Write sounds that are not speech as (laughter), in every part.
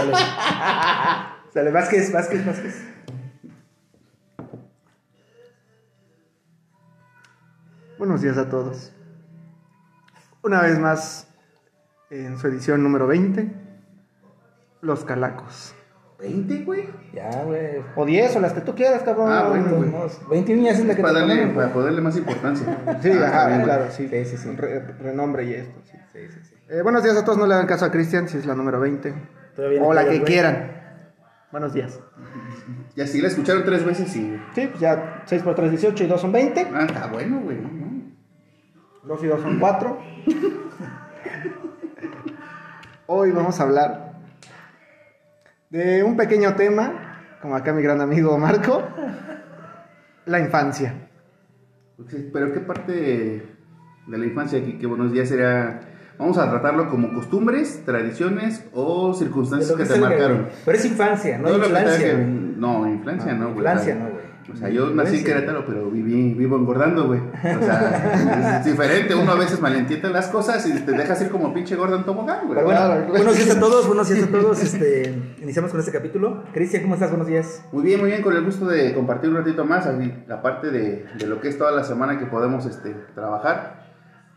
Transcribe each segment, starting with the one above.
Sale. Sale, Vázquez, Vázquez, Vázquez. Buenos días a todos. Una vez más, en su edición número 20, Los Calacos. ¿20, güey? Ya, güey. O 10, o las que tú quieras, cabrón. Ah, bueno, güey. Vamos, 20 niñas es la que Para te darle, ponemos, para güey. ponerle más importancia. Sí, Ah, ajá, bien, claro, sí. Sí, sí, sí. Re- renombre y esto, sí. Sí, sí, sí. Eh, buenos días a todos, no le hagan caso a Cristian, si es la número 20. Todavía O la que quieran. Buenos días. Ya sí, la escucharon tres veces y. Sí, pues ya 6 por 3, 18 y 2 son 20. Ah, está bueno, güey. ¿no? 2 y 2 son 4. Hoy vamos a hablar de un pequeño tema, como acá mi gran amigo Marco, la infancia. Pero ¿qué parte de la infancia aquí? Que buenos días sería. Vamos a tratarlo como costumbres, tradiciones o circunstancias que que te marcaron. Pero es infancia, no tenga infancia. que- güey. No, Ah, no, güey. sea, no, güey. O sea, yo nací en. Querétaro, pero viví, vivo engordando, güey. O sea, es (laughs) diferente. Uno a veces malentiende las cosas y te dejas ir como pinche gordo en tobogán, güey. Bueno, buenos días a todos, buenos días a (laughs) todos. Este, iniciamos con este capítulo. Cristian, ¿cómo estás? Buenos días. Muy bien, muy bien, con el gusto de compartir un ratito más, así, aparte de, de lo que es toda la semana que podemos este, trabajar,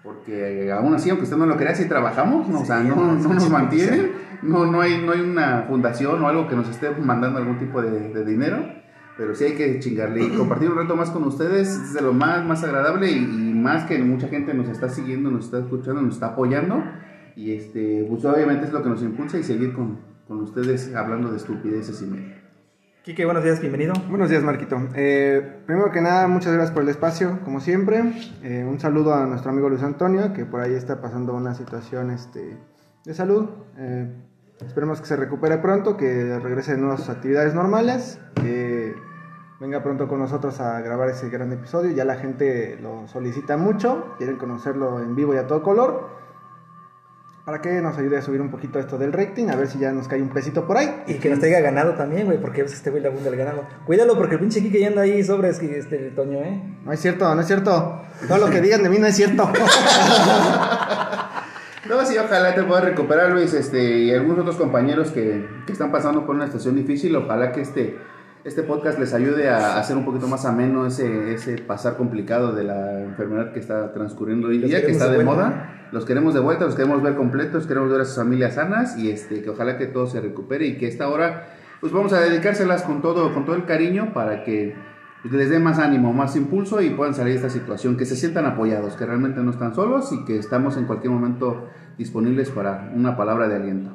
porque aún así, aunque usted no lo crea, sí trabajamos, ¿no? o sea, Sí, no, no, no sí, nos (laughs) sí, mantienen, no, no, hay, no hay una fundación o algo que nos esté mandando algún tipo de, de dinero, pero sí hay que chingarle y compartir un rato más con ustedes, es de lo más, más agradable y, y más que mucha gente nos está siguiendo, nos está escuchando, nos está apoyando, y este, pues obviamente es lo que nos impulsa y seguir con, con ustedes hablando de estupideces y media. Quique, buenos días, bienvenido. Buenos días, Marquito. Eh, primero que nada, muchas gracias por el espacio, como siempre. Eh, un saludo a nuestro amigo Luis Antonio, que por ahí está pasando una situación este, de salud. Eh, esperemos que se recupere pronto, que regrese de nuevo a sus actividades normales, que venga pronto con nosotros a grabar ese gran episodio. Ya la gente lo solicita mucho, quieren conocerlo en vivo y a todo color. Para que nos ayude a subir un poquito esto del rating, a ver si ya nos cae un pesito por ahí. Y que nos traiga ganado también, güey, porque este güey le abunda el ganado. Cuídalo porque el pinche Quique ya anda ahí sobres, que este Toño, ¿eh? No es cierto, no es cierto. Todo lo que digan de mí no es cierto. (laughs) No, sí, ojalá te puedas recuperar, Luis, este, y algunos otros compañeros que, que están pasando por una situación difícil. Ojalá que este, este podcast les ayude a hacer un poquito más ameno ese, ese pasar complicado de la enfermedad que está transcurriendo hoy día, que está de de moda. Los queremos de vuelta, los queremos ver completos, queremos ver a sus familias sanas y este, que ojalá que todo se recupere y que esta hora, pues vamos a dedicárselas con todo, con todo el cariño para que les dé más ánimo, más impulso y puedan salir de esta situación, que se sientan apoyados, que realmente no están solos y que estamos en cualquier momento disponibles para una palabra de aliento.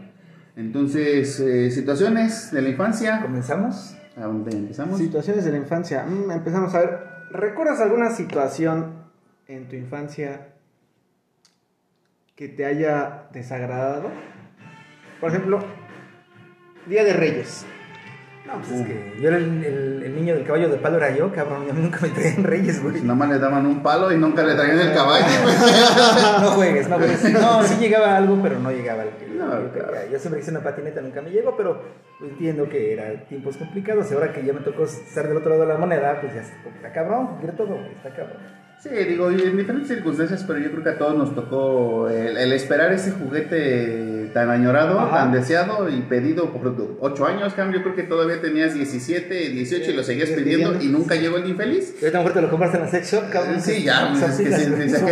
Entonces, eh, situaciones de la infancia, ¿Comenzamos? ¿A dónde empezamos? Situaciones de la infancia. Mm, empezamos a ver. ¿Recuerdas alguna situación en tu infancia que te haya desagradado? Por ejemplo, Día de Reyes. No, pues es que yo era el, el- el niño del caballo de palo, era yo, cabrón. A mí nunca me traían reyes, güey. Pues nada más le daban un palo y nunca le traían el caballo. (laughs) No juegues, no juegues. (laughs) No, sí llegaba algo, pero no llegaba al que No, yo claro. Yo siempre hice una patineta, nunca me llegó, pero entiendo que era tiempos complicados. Y ahora que ya me tocó estar del otro lado de la moneda, pues ya está cabrón, quiere todo, güey, está cabrón. Sí, digo, en diferentes circunstancias, pero yo creo que a todos nos tocó el, el esperar ese juguete tan añorado, Ajá. tan deseado y pedido por 8 años, Cam. Yo creo que todavía tenías 17, 18 y lo seguías pidiendo y nunca llegó el infeliz. Y ahorita mejor te lo compraste en la sex shop, cabrón. Sí, ya, pues, es que sí, sí, sí.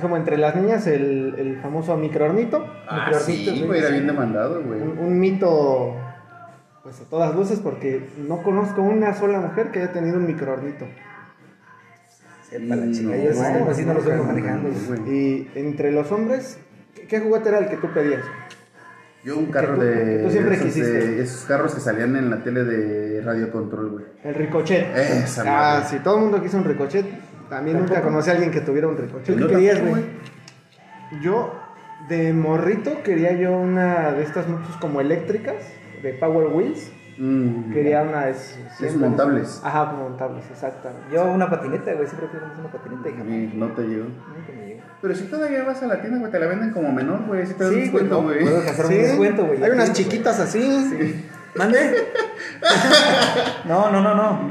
Como entre las niñas, el, el famoso microornito. Ah, sí, güey, era bien demandado, güey. Un, un mito, pues a todas luces, porque no conozco una sola mujer que haya tenido un microornito. Sepa la chica, No, yo esos no, los vengo manejando. Y entre los hombres, ¿qué, qué juguete era el que tú pedías? Yo un carro tú- de, tú siempre esos, de- esos carros que salían en la tele de Radio Control, güey. El ricochet. Esa ah, madre. sí, todo el mundo quiso un ricochet. También nunca conocí a alguien que tuviera un ricochet. ¿Tú Yo qué querías, güey? Yo, de morrito, quería yo una de estas motos como eléctricas, de Power Wheels. Mm, Quería una de esas. Esos montables. Ajá, montables, exactamente. Yo una patineta, güey, siempre fui una patineta y jamás. no te llegó. Nunca me llegó. Pero si todavía vas a la tienda, güey, te la venden como menor, güey. Si te das Sí, güey, cuenta, no, güey. puedo hacer un descuento, güey. Hay unas güey. chiquitas así. ¿Mande? (laughs) No, no, no, no.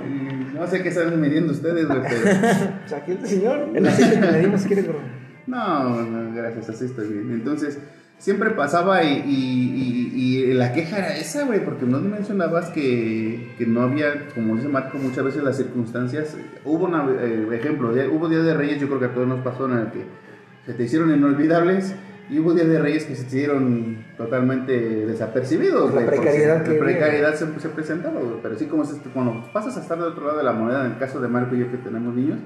No sé qué están midiendo ustedes, güey, pero... (laughs) Pues aquí el señor. El aceite que me dimos, si quieres, bro. No, no, gracias, así estoy bien. Entonces, siempre pasaba y, y- y- y la queja era esa, güey, porque no mencionabas que, que no había, como dice Marco, muchas veces las circunstancias. Hubo un ejemplo, día- hubo Día de Reyes, yo creo que a todos nos pasó en el que se te hicieron inolvidables. Y hubo Día de Reyes que se hicieron totalmente desapercibidos, La precariedad La que había. precariedad se, se presentaba, güey. Pero sí, como es cuando pasas a estar del otro lado de la moneda, en el caso de Marco y yo que tenemos niños,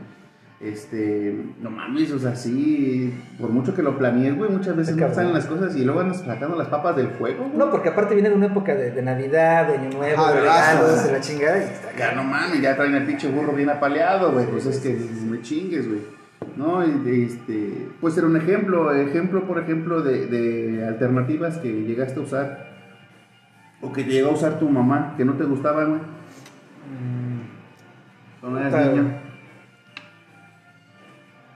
este, no mames, o sea, sí, por mucho que lo planees, güey, muchas veces no salen las cosas y luego andas sacando las papas del fuego, güey. No, porque aparte viene de una época de, de Navidad, de Año Nuevo, Ajá, de regalos, de la chingada. Y está Ya no mames, ya traen el pinche burro bien apaleado, güey, pues es que me chingues, güey. No, este, puede ser un ejemplo, ejemplo, por ejemplo, de, de alternativas que llegaste a usar o que llegó a usar tu mamá, que no te gustaban, güey. Cuando eras niño.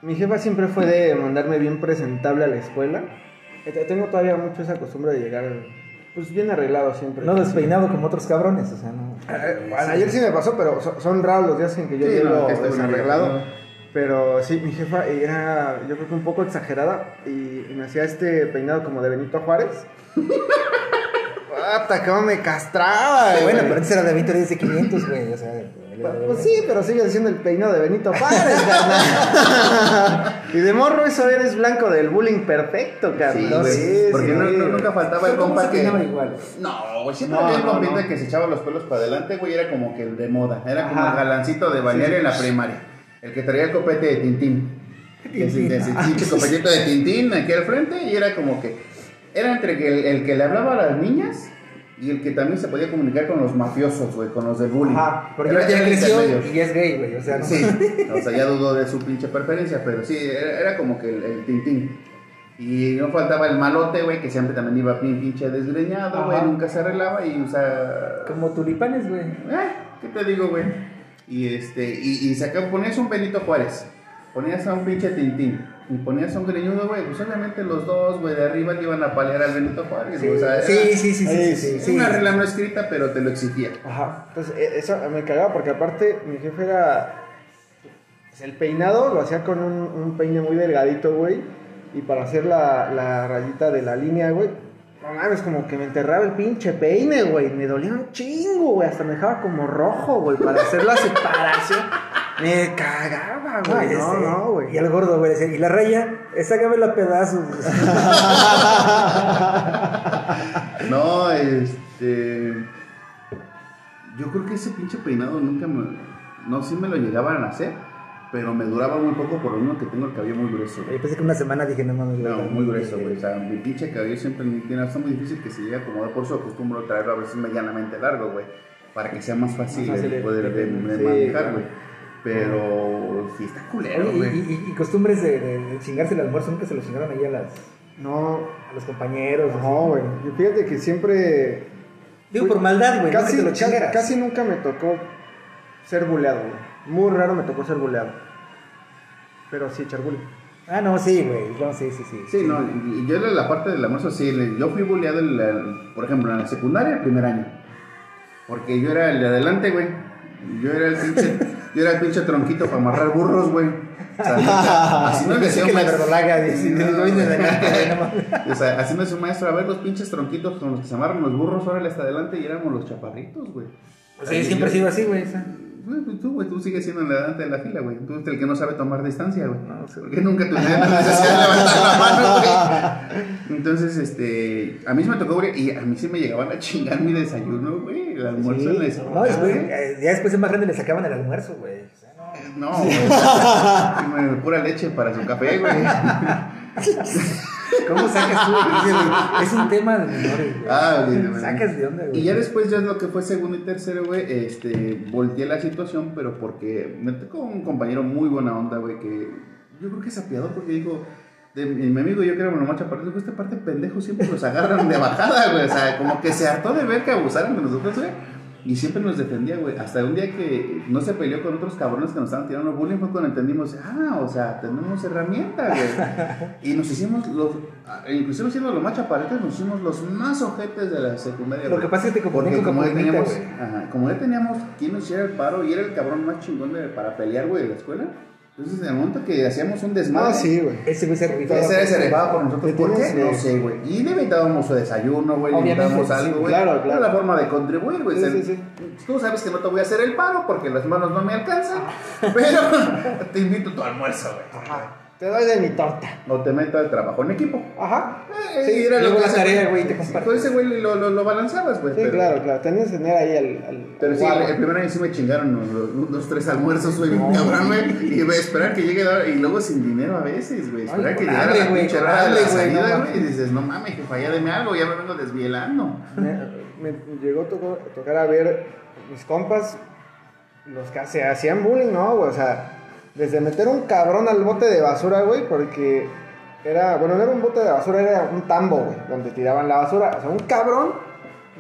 Mi jefa siempre fue de mandarme bien presentable a la escuela. Eh, Tengo todavía mucho esa costumbre de llegar pues bien arreglado siempre. No despeinado como otros cabrones, o sea, no. Eh, bueno, ayer sí me pasó, pero so- son raros los días en que yo Sí, llego no, desarreglado. Pero sí, mi jefa era, yo creo que un poco exagerada y, me hacía este peinado como de Benito Juárez. (laughs) ¡Ata, cómo me castraba! Bueno, pero antes era de 20 días de 500, güey, o sea. Pues, pues sí, pero sigue siendo el peinado de Benito Juárez, carnal. (laughs) y de morro eso eres blanco del bullying perfecto, Sí, carnal. güey, Sí, porque sí, no, nunca faltaba el ¿Cómo compa que... igual? No, güey, siempre No, había un no, compita no. que se echaba los pelos para adelante, güey, era como que el de moda. Era como el galancito de balneario en la primaria. El que traía el copete de Tintín. (laughs) Ese, ese pinche copetito de Tintín aquí al frente y era como que... Era entre que el, el que le hablaba a las niñas y el que también se podía comunicar con los mafiosos, güey, con los del bullying. Ajá, Porque Era- ya, ya creció y es gay, güey, o sea, no. Sí, (laughs) o sea, ya dudó de su pinche preferencia, pero sí, era, era como que el, el tintín. Y no faltaba el malote, güey, que siempre también iba pin- pinche desgreñado, güey, nunca se arreglaba y, o sea... Como tulipanes, güey. Eh, ¿qué te digo, güey? Y este, y, y sacaba, ponías un Benito Juárez, ponías a un pinche tintín, y ponías a un greñudo, güey, pues obviamente los dos, güey, de arriba le iban a palear al Benito Juárez, Sí, o sea, era- sí, sí, sí, sí, sí, sí, una regla no escrita, pero te lo exigía. Ajá, entonces e- eso me cagaba porque aparte mi jefe era... pues, el peinado lo hacía con un, un peine muy delgadito, güey. Y para hacer la, la rayita de la línea, güey. No mames, como que me enterraba el pinche peine, güey. Me dolía un chingo, güey. Hasta me dejaba como rojo, güey. Para hacer la separación. Me cagaba, güey. No, este, no, güey. Y al gordo, güey, decía, y la raya, sácame la pedazos. (laughs) No, este. Yo creo que ese pinche peinado nunca me. No, sí me lo llegaban a hacer, pero me duraba muy poco por lo mismo que tengo el cabello muy grueso. Yo pensé que una semana dije, no mames. No, muy grueso, güey. O sea, mi pinche cabello siempre me tiene. Está muy difícil que se llegue a acomodar, por eso acostumbro traerlo a veces medianamente largo, güey. Para que sea más fácil, Más fácil de de- poder de, de sí, manejar, güey. Pero sí está culero, Oye, güey. y- y costumbres de, chingarse el almuerzo, nunca se lo chingaron ahí a, las, No, a los compañeros. no, güey. Yo fíjate que siempre... Digo, por maldad, güey, no Casi, lo casi, casi nunca me tocó ser buleado, güey. Muy raro me tocó ser buleado. Pero sí, echar bullying. Ah, no, sí, güey. No, sí, sí, sí. Sí, no, y- y yo la parte del almuerzo, sí, yo fui la- por ejemplo, en la secundaria el primer año. Porque yo era el de adelante, güey. Yo era el pinche, yo era el pinche tronquito para amarrar burros, güey. O sea, así nos (laughs) decía que un maestro. No, no, no. O sea, así nos decía un maestro, a ver los pinches tronquitos con los que se amarran los burros, órale hasta adelante y éramos los chaparritos, güey. O sea, yo siempre he sido así, güey. Pues tú, güey, tú sigues siendo el de adelante de la fila, güey. Tú eres el que no sabe tomar distancia, güey. No, sí. Porque nunca la necesidad de levantar la mano, güey. Entonces, este, a mí se me tocó, güey, y a mí sí me llegaban a chingar mi desayuno, güey, el almuerzo en la escuela. No, después, güey. eh, ya después de más grande le sacaban el almuerzo, güey. O sea, no. No, güey. Sí, pura leche para su café, güey. (laughs) ¿Cómo sacas tú? (laughs) Es un tema de menores, güey. Ah, güey, güey. Sacas de onda, güey. Y ya después, ya lo que fue segundo y tercero, güey, este, volteé la situación, pero porque me tocó un compañero muy buena onda, güey, que yo creo que se apiadó porque dijo, de mi, mi amigo y yo que más chaparritos, dijo, esta parte pendejo siempre los agarran de bajada, güey, o sea, como que se hartó de ver que abusaran de nosotros, güey. Y siempre nos defendía, güey. Hasta un día que no se peleó con otros cabrones que nos estaban tirando bullying fue cuando entendimos, ah, o sea, tenemos herramientas, güey. (laughs) Y nos hicimos los, inclusive siendo los más chaparritos, nos hicimos los más ojetes de la secundaria. Lo güey. que pasa es que te Porque como ya teníamos, ajá, como ya teníamos quien nos hiciera el paro y era el cabrón más chingón de- para pelear, güey, de la escuela, Entonces, en el momento que hacíamos un desmadre, Ah, sí, güey. Ese güey se rifaba. ese se rifaba por nosotros. ¿Te ¿Por qué? No sé, güey. Y le invitábamos su desayuno, güey. Le algo, güey. claro, Era claro. la forma de contribuir, güey. Sí, sí, sí. Tú sabes que no te voy a hacer el paro porque las manos no me alcanzan. Pero (laughs) te invito a tu almuerzo, güey. Ajá. Te doy de mi torta. O te meto al trabajo en equipo. Ajá. Eh, Sí, era luego que la tarea, güey, te compartes. Con ese güey lo, lo, lo balanceabas, güey. Sí, pero- claro, claro. Tenías que tener ahí al. al Pero sí, guau. el, el primer año sí me chingaron los, los- tres almuerzos, güey, cabrón, güey. Y güey, esperar que llegue y luego sin dinero a veces, güey. Esperar que llegara la güey, pinche hora de la hambre, güey, no. Y dices, no mames, jefa, ya deme algo, ya me vengo desvielando. Me, me llegó a tocar, a ver mis compas, los que se hacían bullying, ¿no? O sea, desde meter un cabrón al bote de basura, güey, porque era, bueno, no era un bote de basura, era un tambo, güey, donde tiraban la basura. O sea, un cabrón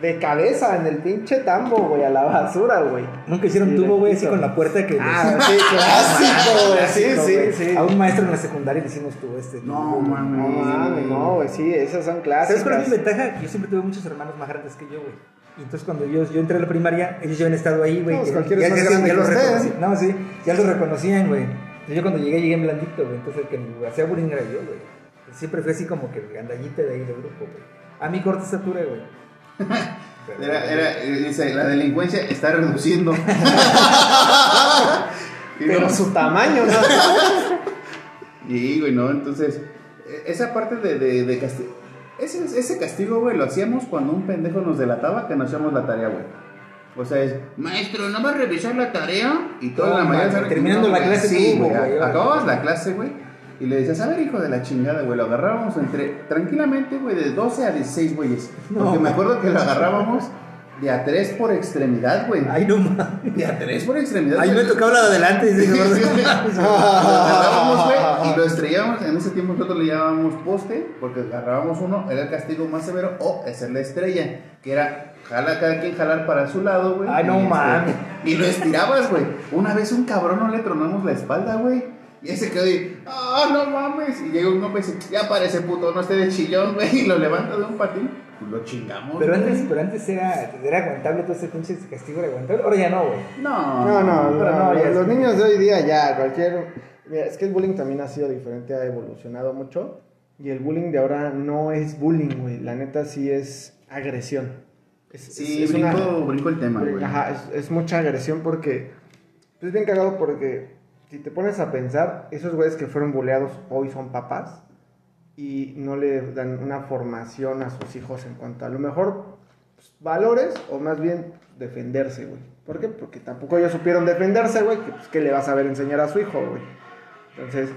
de cabeza en el pinche tambo, güey, a la basura, güey. Nunca hicieron Sí, tubo, güey, así con la puerta que. Ah, sí, (laughs) clásico, güey, sí, sí, sí. A un maestro en la secundaria le hicimos tubo este. No, mames. No mames, no, güey, sí, esas son ¿Sabes cuál es mi ventaja? Yo siempre tuve muchos hermanos más grandes que yo, güey. Y entonces cuando yo, yo entré a la primaria, ellos ya habían estado ahí, güey. No, que- cualquiera ya, es más ya- grande ya que los reconocían. No, sí, ya los reconocían, güey. Entonces yo cuando llegué, llegué en blandito, güey. Entonces el que me hacía bullying era yo, güey. Siempre fui así como que el gandallita de ahí del grupo, güey. A mi corta estatura, güey. (laughs) Era, era, dice, la delincuencia está reduciendo. (laughs) Pero no- su tamaño, ¿no? Y, (laughs) güey, ¿no? Entonces, eh, esa parte de, de, de castigo. Ese, ese castigo, güey, lo hacíamos cuando un pendejo nos delataba que no hacíamos la tarea, güey. O sea, es, maestro, ¿no va a revisar la tarea? Y toda la mañana. terminando la clase Sí, güey. Acababas la clase, güey. Y le decías, a ver, hijo de la chingada, güey. Lo agarrábamos entre, tranquilamente, güey, de 12 a 16 güeyes. No, Porque me acuerdo que lo agarrábamos de a 3 por extremidad, güey. Ay, no mames. De a 3 por extremidad. Ahí me tocaba la de adelante. y dije, Lo gordo. agarrábamos, (laughs) güey, y lo estrellábamos. En ese tiempo nosotros le llamábamos poste, porque agarrábamos uno, era el castigo más severo, o hacer la estrella, que era jala cada quien jalar para su lado, güey. Ay, no este, mames. Y lo estirabas, güey. Una vez un cabrón no le tronamos la espalda, güey. Y ese quedó ahí, ah, no mames. Y llega un hombre y dice, ya parece puto, no esté de chillón, güey. Y lo levanta de un patín. Y lo chingamos. Pero güey. antes, pero antes era, era aguantable todo ese pinche castigo era aguantable. Ahora ya no, güey. No, No, no, no, no, ya los es- niños de hoy día ya, cualquier... Mira, es que el bullying también ha sido diferente, ha evolucionado mucho. Y el bullying de ahora no es bullying, güey. La neta sí es agresión. Es, Sí, es- es brinco, una- brinco el tema, güey. Ajá, es, es mucha agresión porque... Es bien cagado porque si te pones a pensar, esos güeyes que fueron bulleados hoy son papás y no le dan una formación a sus hijos en cuanto a lo mejor pues, valores o más bien defenderse, güey. ¿Por qué? Porque tampoco ellos supieron defenderse, güey, que pues, ¿qué le vas a ver enseñar a su hijo, güey? Entonces,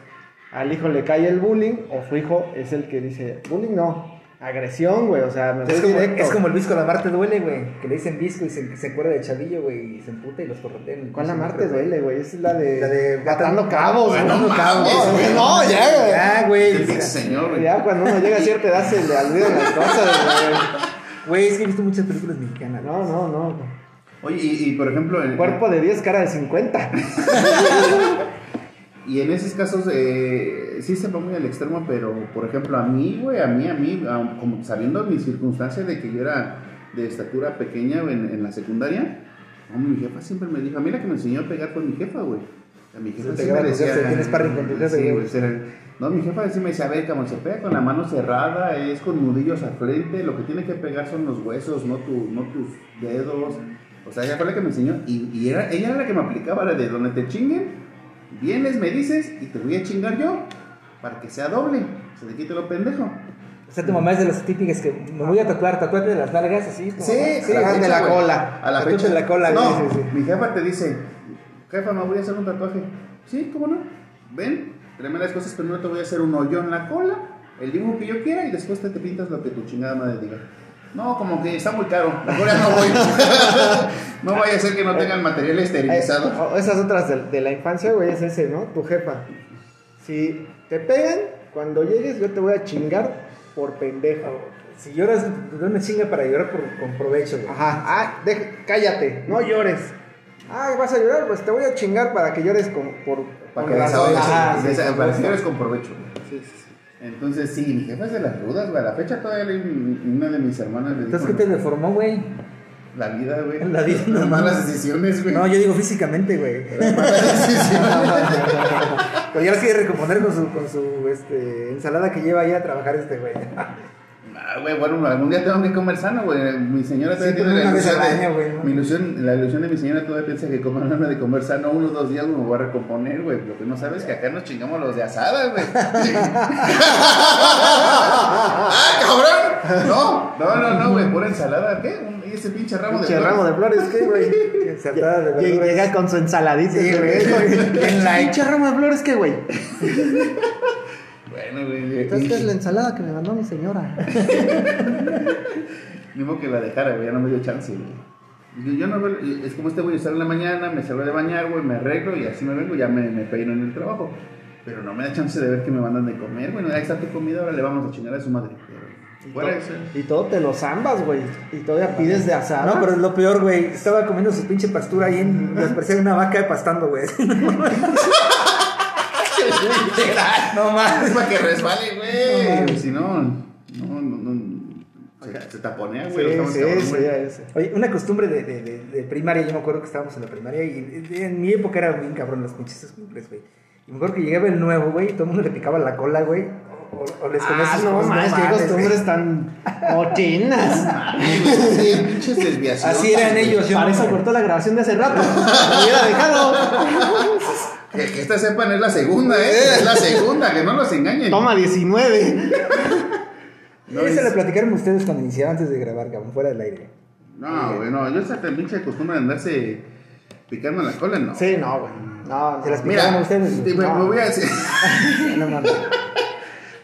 al hijo le cae el bullying o su hijo es el que dice, bullying no, agresión, güey, o sea, me Es como, directo. es como el Visco la Marte duele, güey. Que le dicen Visco y se, se acuerda de Chavillo, güey. Y se emputa y los corretean. ¿Cuál la Marte duele, güey? Esa es la de... La de Matando cabos, güey. Bueno, cabos. (laughs) güey. No, ya, güey. Ya, güey. O sea, pinche señor, güey. Ya cuando uno llega a cierta edad se le olvidan las cosas, güey. Güey, es que he visto muchas películas mexicanas. No, no, no. Oye, y, y, por ejemplo, en, Cuerpo de 10, cara de 50. (laughs) y en esos casos eh, sí se va muy al extremo, pero por ejemplo, a mí, güey, a mí, a mí, a- como sabiendo mi circunstancia de que yo era de estatura pequeña en, en la secundaria, mi jefa siempre me dijo, a mí la que me enseñó a pegar fue mi jefa, güey. A mi jefa sí me decía, tienes con tu jefe, sí, güey. güey, era- no, mi jefa sí me decía, a ver, cabrón, se pega con la mano cerrada, es con nudillos al frente, lo que tiene que pegar son los huesos, no, tu, no tus dedos. O sea, ella fue la que me enseñó y, y era, ella era la que me aplicaba la de donde te chinguen, vienes, me dices y te voy a chingar yo para que sea doble, se te quite lo pendejo. O sea, tu mamá es de las típicas que me voy a tatuar, tatuate de las nalgas así. como- Sí, sí, Ajá, de la cola. A la fecha. de la cola, no, güey, sí, sí. mi jefa te dice, jefa, me voy a hacer un tatuaje. Sí, ¿cómo no? Ven, tráeme las cosas, pero no te voy a hacer un hoyo en la cola, el dibujo que yo quiera y después te, te pintas lo que tu chingada madre diga. No, como que está muy caro, ya no voy. (laughs) no vaya a ser que no tengan material esterilizado. Esas otras de, de la infancia, güey, es ese, ¿no? Tu jefa. Si te pegan, cuando llegues yo te voy a chingar por pendejo. Si lloras, doy una chinga para llorar por, con provecho, güey. Ajá, ah, deja- cállate, no llores. Ah, vas a llorar, pues te voy a chingar para que llores con, por, Para con que razón. sí, sí, esa- con para que llores con provecho. Sí, sí, sí. Entonces, sí, mi jefa es de las rudas, güey. A la fecha todavía le- una de mis hermanas le Entonces, dijo, ¿qué te deformó, güey? La vida, güey. (laughs) La vida, no Las malas decisiones, güey. No, yo digo físicamente, güey. Las malas decisiones. (laughs) Pero ya las quiere recomponer con su, con su este, ensalada que lleva ahí a trabajar este güey. (laughs) Ah, güey, bueno, algún día tengo que comer sano, güey. Mi señora Sí, todavía tiene la ilusión, de, año, güey, ¿no? mi ilusión, la ilusión de mi señora todavía piensa que como no (laughs) de comer sano unos dos días me voy a recomponer, güey. Lo que no sabes es que acá nos chingamos los de asada, güey. (laughs) ¡Ah, cabrón! No, no, no, no, güey, pura ensalada, ¿qué? ¿Y ese pinche ramo Pinche de ramo de flores, ¿qué, güey? (laughs) Ensalada de Llega con su ensaladita. Sí, güey. Bien light. Pinche ramo de flores, ¿qué, güey? Bueno, güey. Esta es la (laughs) ensalada que me mandó mi señora. (laughs) Modo que la dejara, güey, ya no me dio chance, güey. Yo, yo no veo- es como este güey, yo salgo en la mañana, me salgo de bañar, güey, me arreglo y así me vengo, ya me, me peino en el trabajo. Pero no me da chance de ver que me mandan de comer, bueno, ahí está tu comida, ahora le vamos a chingar a su madre. Y todo te lo zambas, güey. Y todavía pides de asada. No, pero es lo peor, güey. Estaba comiendo su pinche pastura ahí en. Me parecía una vaca pastando, güey. (laughs) no mames. Es para que resbale, güey. si no, no, no, no. Se, se taponea, Sí, güey. sí, cabrón, sí, güey. ya ese. Oye, una costumbre de, de, de, de primaria, yo me acuerdo que estábamos en la primaria y en mi época era bien cabrón los pinches escuincles, güey. Y me acuerdo que llegaba el nuevo, güey, y todo el mundo le picaba la cola, güey. O, o- les Ah, no mames, qué costumbres tan mochinas. (laughs) Sí, pinches desviaciones. Así eran ellos, yo Para eso cortó la grabación de hace rato. Me hubiera dejado. (laughs) Que, que esta sepan es la segunda, ¿eh? Es la segunda, que no los engañen. Toma 19. (laughs) No, Esa es- la platicaron ustedes cuando iniciaban antes de grabar, cabrón, fuera del aire. No, güey, no. Yo esa pinche costumbre de andarse picando la cola, no. Sí, no, güey. No, Se las Mira, picaban a ustedes. me, No. me voy a, No (laughs) (laughs) mames.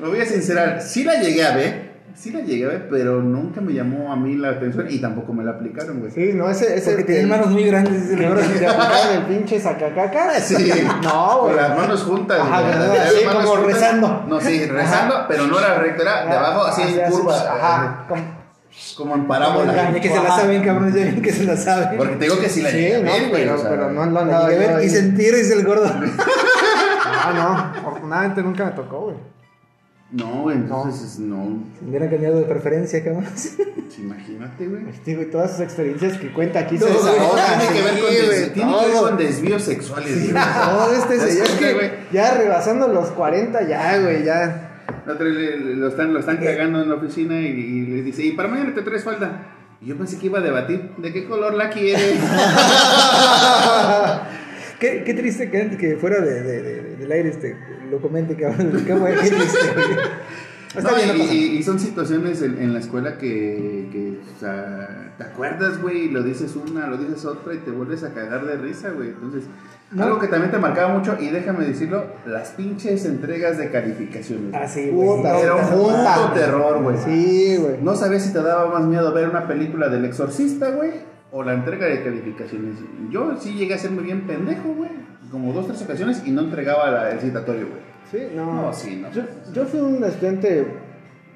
me voy a sincerar. Sí la llegué a ver, sí la llegué a ver, pero nunca me llamó a mí la atención y tampoco me la aplicaron, güey. Sí, no, ese. ese Porque tienen manos muy grandes, Que el sí te aplicaron el pinche sacacaca. Sí. (laughs) No, Con güey. las manos juntas. Ajá, güey, Así manos como juntas. rezando. No, sí, rezando, pero no era recto, era de abajo así en curva. Ajá. como- Como en parábola. Ya que se la saben, cabrón, ya que se la saben. Porque te digo que sí la Sí, llegué a no, ver, güey. pero, o sea, pero no lo La llegué a ver y sentir, dice el gordo. (laughs) Ah, no. Afortunadamente nunca me tocó, güey. No, güey, entonces es- no. Se hubieran cambiado de preferencia, cabrón. pues, (laughs) Imagínate, güey. Este, güey, todas sus experiencias que cuenta aquí se desahogan. tiene que ver con, des- tiene que ver con desvíos sexuales. güey. No, este ¿Te das señor cuenta, que güey? ya rebasando los 40, ya, güey, ya. La otra vez le- le- lo están, lo están cagando en la oficina y, y le dice, y para mañana te traes falda. Y yo pensé que iba a debatir, ¿de qué color la quiere? (laughs) (laughs) Qué, qué triste que, que fuera de, de- de- del aire este, lo comente, cabrón. Qué, bueno, qué triste, güey. Está No, bien, no y, son situaciones en, en la escuela que, que, o sea, te acuerdas, güey, y lo dices una, lo dices otra y te vuelves a cagar de risa, güey. Entonces, No. algo que también te marcaba mucho, y déjame decirlo, las pinches entregas de calificaciones. Ah, sí, güey. Puta, Era un puto terror, güey. Sí, güey. No sabías si te daba más miedo ver una película del exorcista, güey, o la entrega de calificaciones. Yo sí llegué a ser muy bien pendejo, güey, como dos, tres ocasiones y no entregaba la- el citatorio, güey. Sí, no. No, sí, no. Yo, yo fui un estudiante,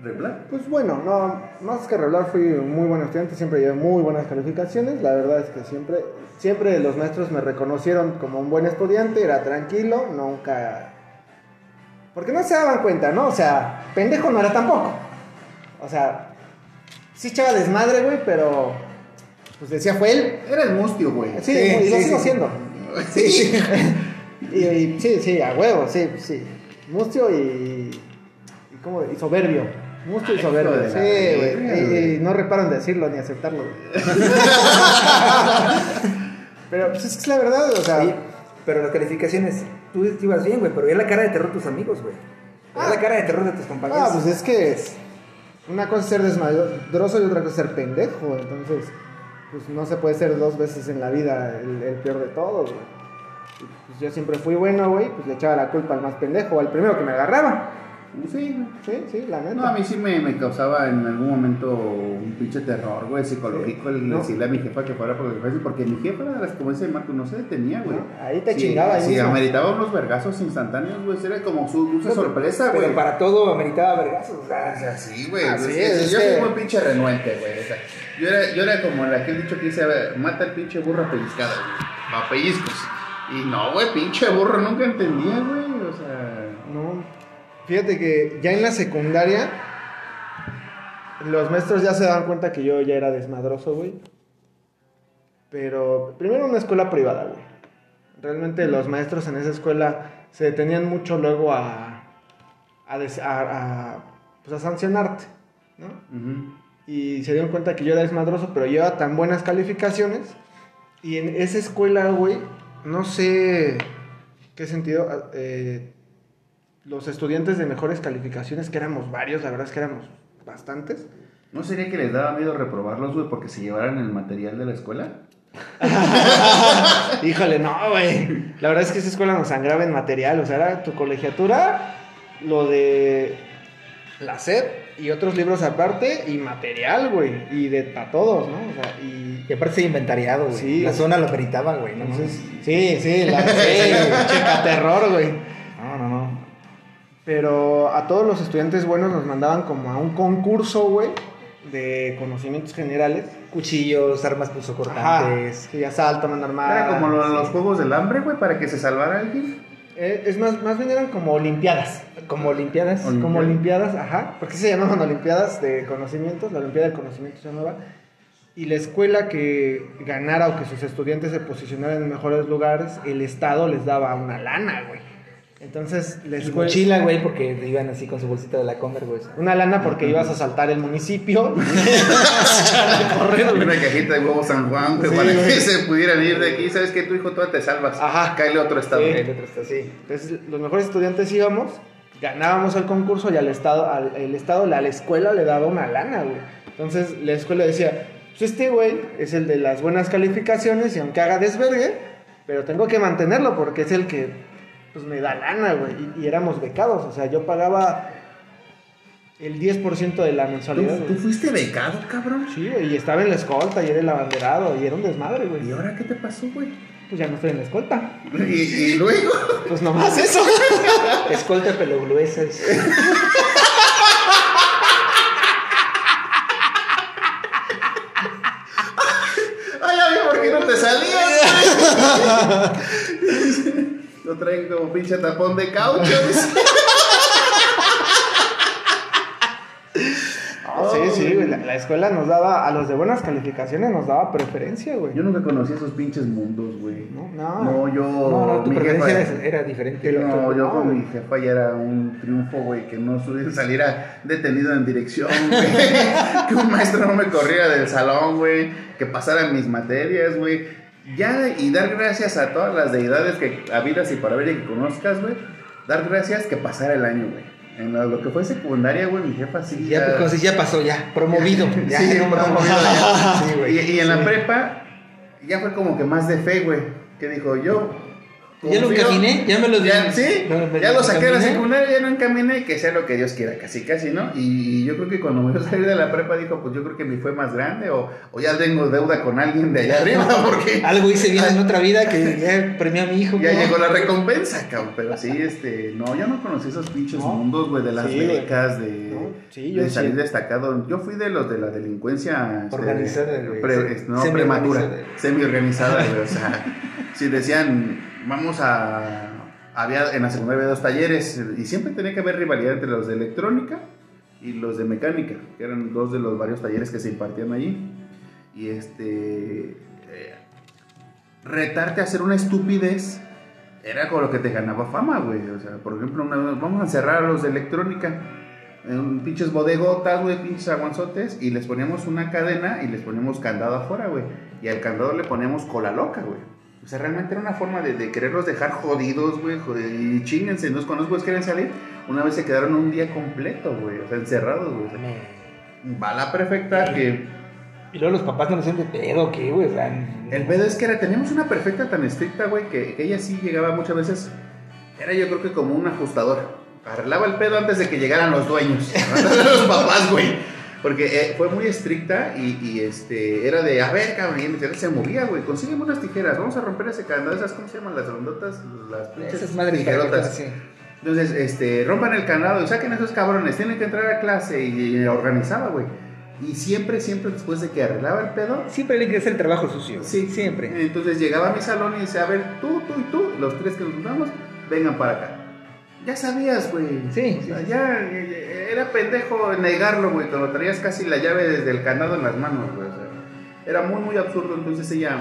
¿Regular? pues bueno, no, más que regular, fui un muy buen estudiante, siempre llevé muy buenas calificaciones. La verdad es que siempre, siempre los maestros me reconocieron como un buen estudiante, era tranquilo, nunca. Porque no se daban cuenta, ¿no? O sea, pendejo no era tampoco. O sea, sí echaba desmadre, güey, pero. Pues decía, fue él. Era el mustio, güey. Sí, Sí, y lo sí, sigo sí. siendo. (laughs) Sí. (laughs) Y, y- sí, sí, a huevo, sí, sí. Mustio y. y, ¿cómo? y soberbio. Mustio y soberbio. Sí, güey. Y, no reparan de decirlo ni aceptarlo. güey. (laughs) pero pues es que es la verdad, o sea. Oye, pero las calificaciones, tú ibas bien, güey, pero ya la cara de terror de tus amigos, güey. Ya la cara de terror de tus compañeros. Ah, pues es que una cosa es ser desmadroso y otra cosa es ser pendejo. Entonces, pues no se puede ser dos veces en la vida el, peor de todos, güey. Pues yo siempre fui bueno, güey, pues le echaba la culpa al más pendejo, al primero que me agarraba. Sí. Sí, sí, la neta. No, a mí sí me, me causaba en algún momento un pinche terror, güey, psicológico el No. decirle a mi jefa que fuera por el jefe, porque mi jefa las, como dice Marco, no se detenía, güey. No, ahí te Sí, chingaba ahí Sí, mismo. ameritaba unos vergazos instantáneos, güey, era como su dulce sorpresa, güey. Pero para todo ameritaba vergazos. o sea, sí, güey. Así pues, es, es- es yo que- soy muy pinche renuente, güey. O sea, yo era, yo era como la que he dicho que dice, a ver, mata el pinche burro a pellizcada, güey. A pellizcos. Y no, güey, pinche burro, nunca entendía, güey. O sea. No. Fíjate que ya en la secundaria, los maestros ya se daban cuenta que yo ya era desmadroso, güey. Pero primero una escuela privada, güey. realmente los maestros en esa escuela se detenían mucho luego a, a, des- a- a, pues, a sancionarte, ¿no? Y se dieron cuenta que yo era desmadroso, pero llevaba tan buenas calificaciones. Y en esa escuela, güey, no sé qué sentido, eh, los estudiantes de mejores calificaciones, que éramos varios, la verdad es que éramos bastantes. ¿No sería que les daba miedo reprobarlos, güey, porque se llevaran el material de la escuela? (laughs) Híjole, no, güey. La verdad es que esa escuela nos sangraba en material, o sea, era tu colegiatura, lo de la SED y otros libros aparte y material, güey, y de para todos, ¿no? O sea, y Y aparte se inventariado, güey. Sí. La zona lo meritaba, güey. ¿no? Entonces, sí, sí, la (laughs) sí, checa terror, güey. No, no, no. Pero a todos los estudiantes buenos nos mandaban como a un concurso, güey, de conocimientos generales. Cuchillos, armas Ajá. punzocortantes. Sí, asalto, mano armada. Era como lo- los juegos del hambre, güey, para que se salvara alguien. Eh, es más, más bien eran como olimpiadas. Como olimpiadas. Olim- Como olimpiadas, ajá. ¿Por qué se llamaban olimpiadas de conocimientos? La olimpiada de conocimientos se llamaba. Y la escuela que ganara o que sus estudiantes se posicionaran en mejores lugares, el Estado les daba una lana, güey. Entonces, la Su escuela... mochila, güey, porque iban así con su bolsita de la Conver, güey. Una lana porque ibas a saltar el municipio. a (laughs) correr. Una cajita de huevos San Juan, güey, Sí, para güey. que se pudieran ir de aquí. ¿Sabes que Tu hijo, tú te salvas. Ajá. Cáele otro estado. Sí. Otro está así. Entonces, los mejores estudiantes íbamos, ganábamos el concurso y al Estado, al, el Estado, a la escuela le daba una lana, güey. Entonces, la escuela decía, pues este güey es el de las buenas calificaciones y aunque haga desvergue, pero tengo que mantenerlo porque es el que, pues, me da lana, güey. Y, y éramos becados, o sea, yo pagaba el 10% de la mensualidad, ¿Tú, fuiste becado, cabrón? Sí, güey, y estaba en la escolta y era el abanderado y era un desmadre, güey. ¿Y ahora qué te pasó, güey? Pues ya no estoy en la escolta. Y, y luego. Pues nomás eso. (laughs) Escolta pelo gruesa. dice. Ay, ya vi por qué no te salías, güey. Lo traen como pinche tapón de caucho. (laughs) Sí, sí, güey. La, la escuela nos daba, a los de buenas calificaciones nos daba preferencia, güey. Yo nunca conocí esos pinches mundos, güey. No, no. No, yo. No, no, tu mi preferencia jefa- era, era diferente. No, yo No, con güey. mi jefa ya era un triunfo, güey, que no (laughs) saliera detenido en dirección, (laughs) güey. que un maestro no me corriera del salón, güey. Que pasara mis materias, güey. Ya, y dar gracias a todas las deidades que habidas y para ver y que conozcas, güey. Dar gracias que pasara el año, güey. En lo, que fue secundaria, güey, mi jefa sí. Ya, pues, si ya pasó, ya. Promovido. (laughs) Ya, Sí, no, promovido ya. Sí, güey. Y, y en la prepa, ya fue como que más de fe, güey. Que dijo, yo. Ya lo encaminé, ya me lo ya, sí, no, me- ya lo saqué de la secundaria, ya no encaminé, que sea lo que Dios quiera, casi casi, ¿no? Y, yo creo que cuando me (laughs) salir de la prepa dijo, pues yo creo que mi fue más grande o, o ya tengo deuda con alguien de allá arriba, (laughs) porque Algo hice bien en (laughs) otra vida que ya premié a mi hijo. ya ¿no? llegó la recompensa, cabrón. Pero sí, este, no, yo no conocí esos pinches No. mundos, güey, de las Sí, becas, de, No, sí, yo de salir sí. destacado. Yo fui de los de la delincuencia este, Organizada, güey. pre- no, prematura, semi-organizada, güey. O sea, si decían, vamos a. Había, en la secundaria había dos talleres y siempre tenía que haber rivalidad entre los de electrónica y los de mecánica, que eran dos de los varios talleres que se impartían allí. Y este. eh, retarte a hacer una estupidez era con lo que te ganaba fama, güey. O sea, por ejemplo, una vamos a encerrar a los de electrónica en pinches bodegotas, güey, pinches aguanzotes, y les poníamos una cadena y les poníamos candado afuera, güey. Y al candado le poníamos cola loca, güey. O sea, realmente era una forma de, de quererlos dejar jodidos, güey, y chinguense. Entonces, cuando los güeyes quieren salir, una vez se quedaron un día completo, güey, o sea, encerrados, güey. O sea, Va la perfecta que Y luego los papás no le hacen de pedo, ¿qué, güey? O sea, El pedo es que era, teníamos una perfecta tan estricta, güey, que, que ella sí llegaba muchas veces. Era yo creo que como un ajustador. Arreglaba el pedo antes de que llegaran los dueños. (laughs) los papás, güey. Porque eh, fue muy estricta y, y, este era de, a ver, cabrón, y se movía, güey. Consígueme unas tijeras, vamos a romper ese candado. ¿Esas cómo se llaman? Las rondotas, las pinches esas madres tijerotas. sí. Entonces, este, rompan el candado saquen a esos cabrones, tienen que entrar a clase y, y organizaba, güey. Y siempre, siempre después de que arreglaba el pedo, Siempre que hacer el trabajo sucio. Sí, siempre. Entonces llegaba a mi salón y decía, a ver, tú, tú y tú, los tres que nos juntamos, vengan para acá. Ya sabías, güey. Sí, O sí, sea, sí. ya eh, era pendejo negarlo, güey, cuando traías casi la llave desde el candado en las manos, güey. O sea, era muy, muy absurdo. Entonces ella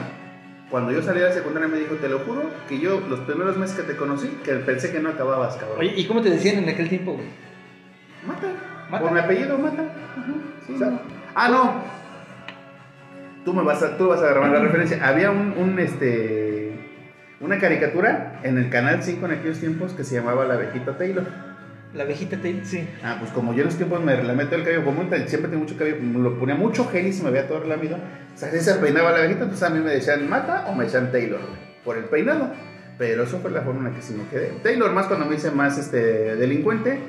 Cuando yo salí de la secundaria me dijo, te lo juro, que yo los primeros meses que te conocí, que pensé que no acababas, cabrón. Oye, ¿y cómo te decían en aquel tiempo, güey? Mata. Mata. Por mi apellido, mata. Ajá, sí. O sea, ah, no. Tú me vas a, tú vas a agarrar la referencia. Había un, un, este, una caricatura en el canal 5 en aquellos tiempos que se llamaba La Abejita Taylor. La abejita Taylor, sí. Ah, pues como yo en esos tiempos me relamento el cabello, como siempre tengo mucho cabello, me lo ponía mucho gel y se me veía todo relamido. O sea, así se peinaba la abejita, entonces a mí me decían Mata o me decían Taylor, por el peinado. Pero eso fue la forma en la que sí me quedé. Taylor más cuando me hice más este, delincuente.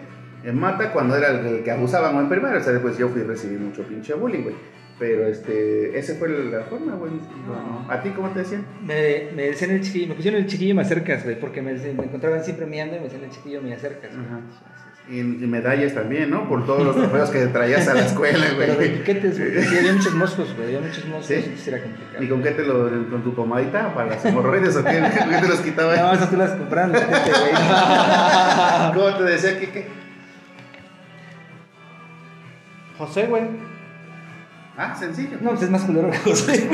En Mata cuando era el, el que abusaban en primero. O sea, después yo fui a recibir mucho pinche bullying, güey. Pero este, esa fue la forma, güey. No. ¿A ti cómo te decían? Me, me decían el chiquillo, me pusieron el chiquillo me acercas, güey, porque me, me encontraban siempre miando y me decían el chiquillo me acercas. güey. Ajá. Y, y medallas también, ¿no? Por todos los trofeos que traías a la escuela, (laughs) Pero de güey. piquetes, güey. Sí, había muchos moscos, güey. Había muchos moscos. ¿Sí? Sí, era complicado. ¿Y con qué te lo, con tu pomadita para las hemorroides o qué? ¿Con qué te los quitaba? No, esas tú las compraron, güey. (laughs) ¿Cómo te decía Kike? José, güey. Ah, sencillo. No, pues es más culero que (laughs) José.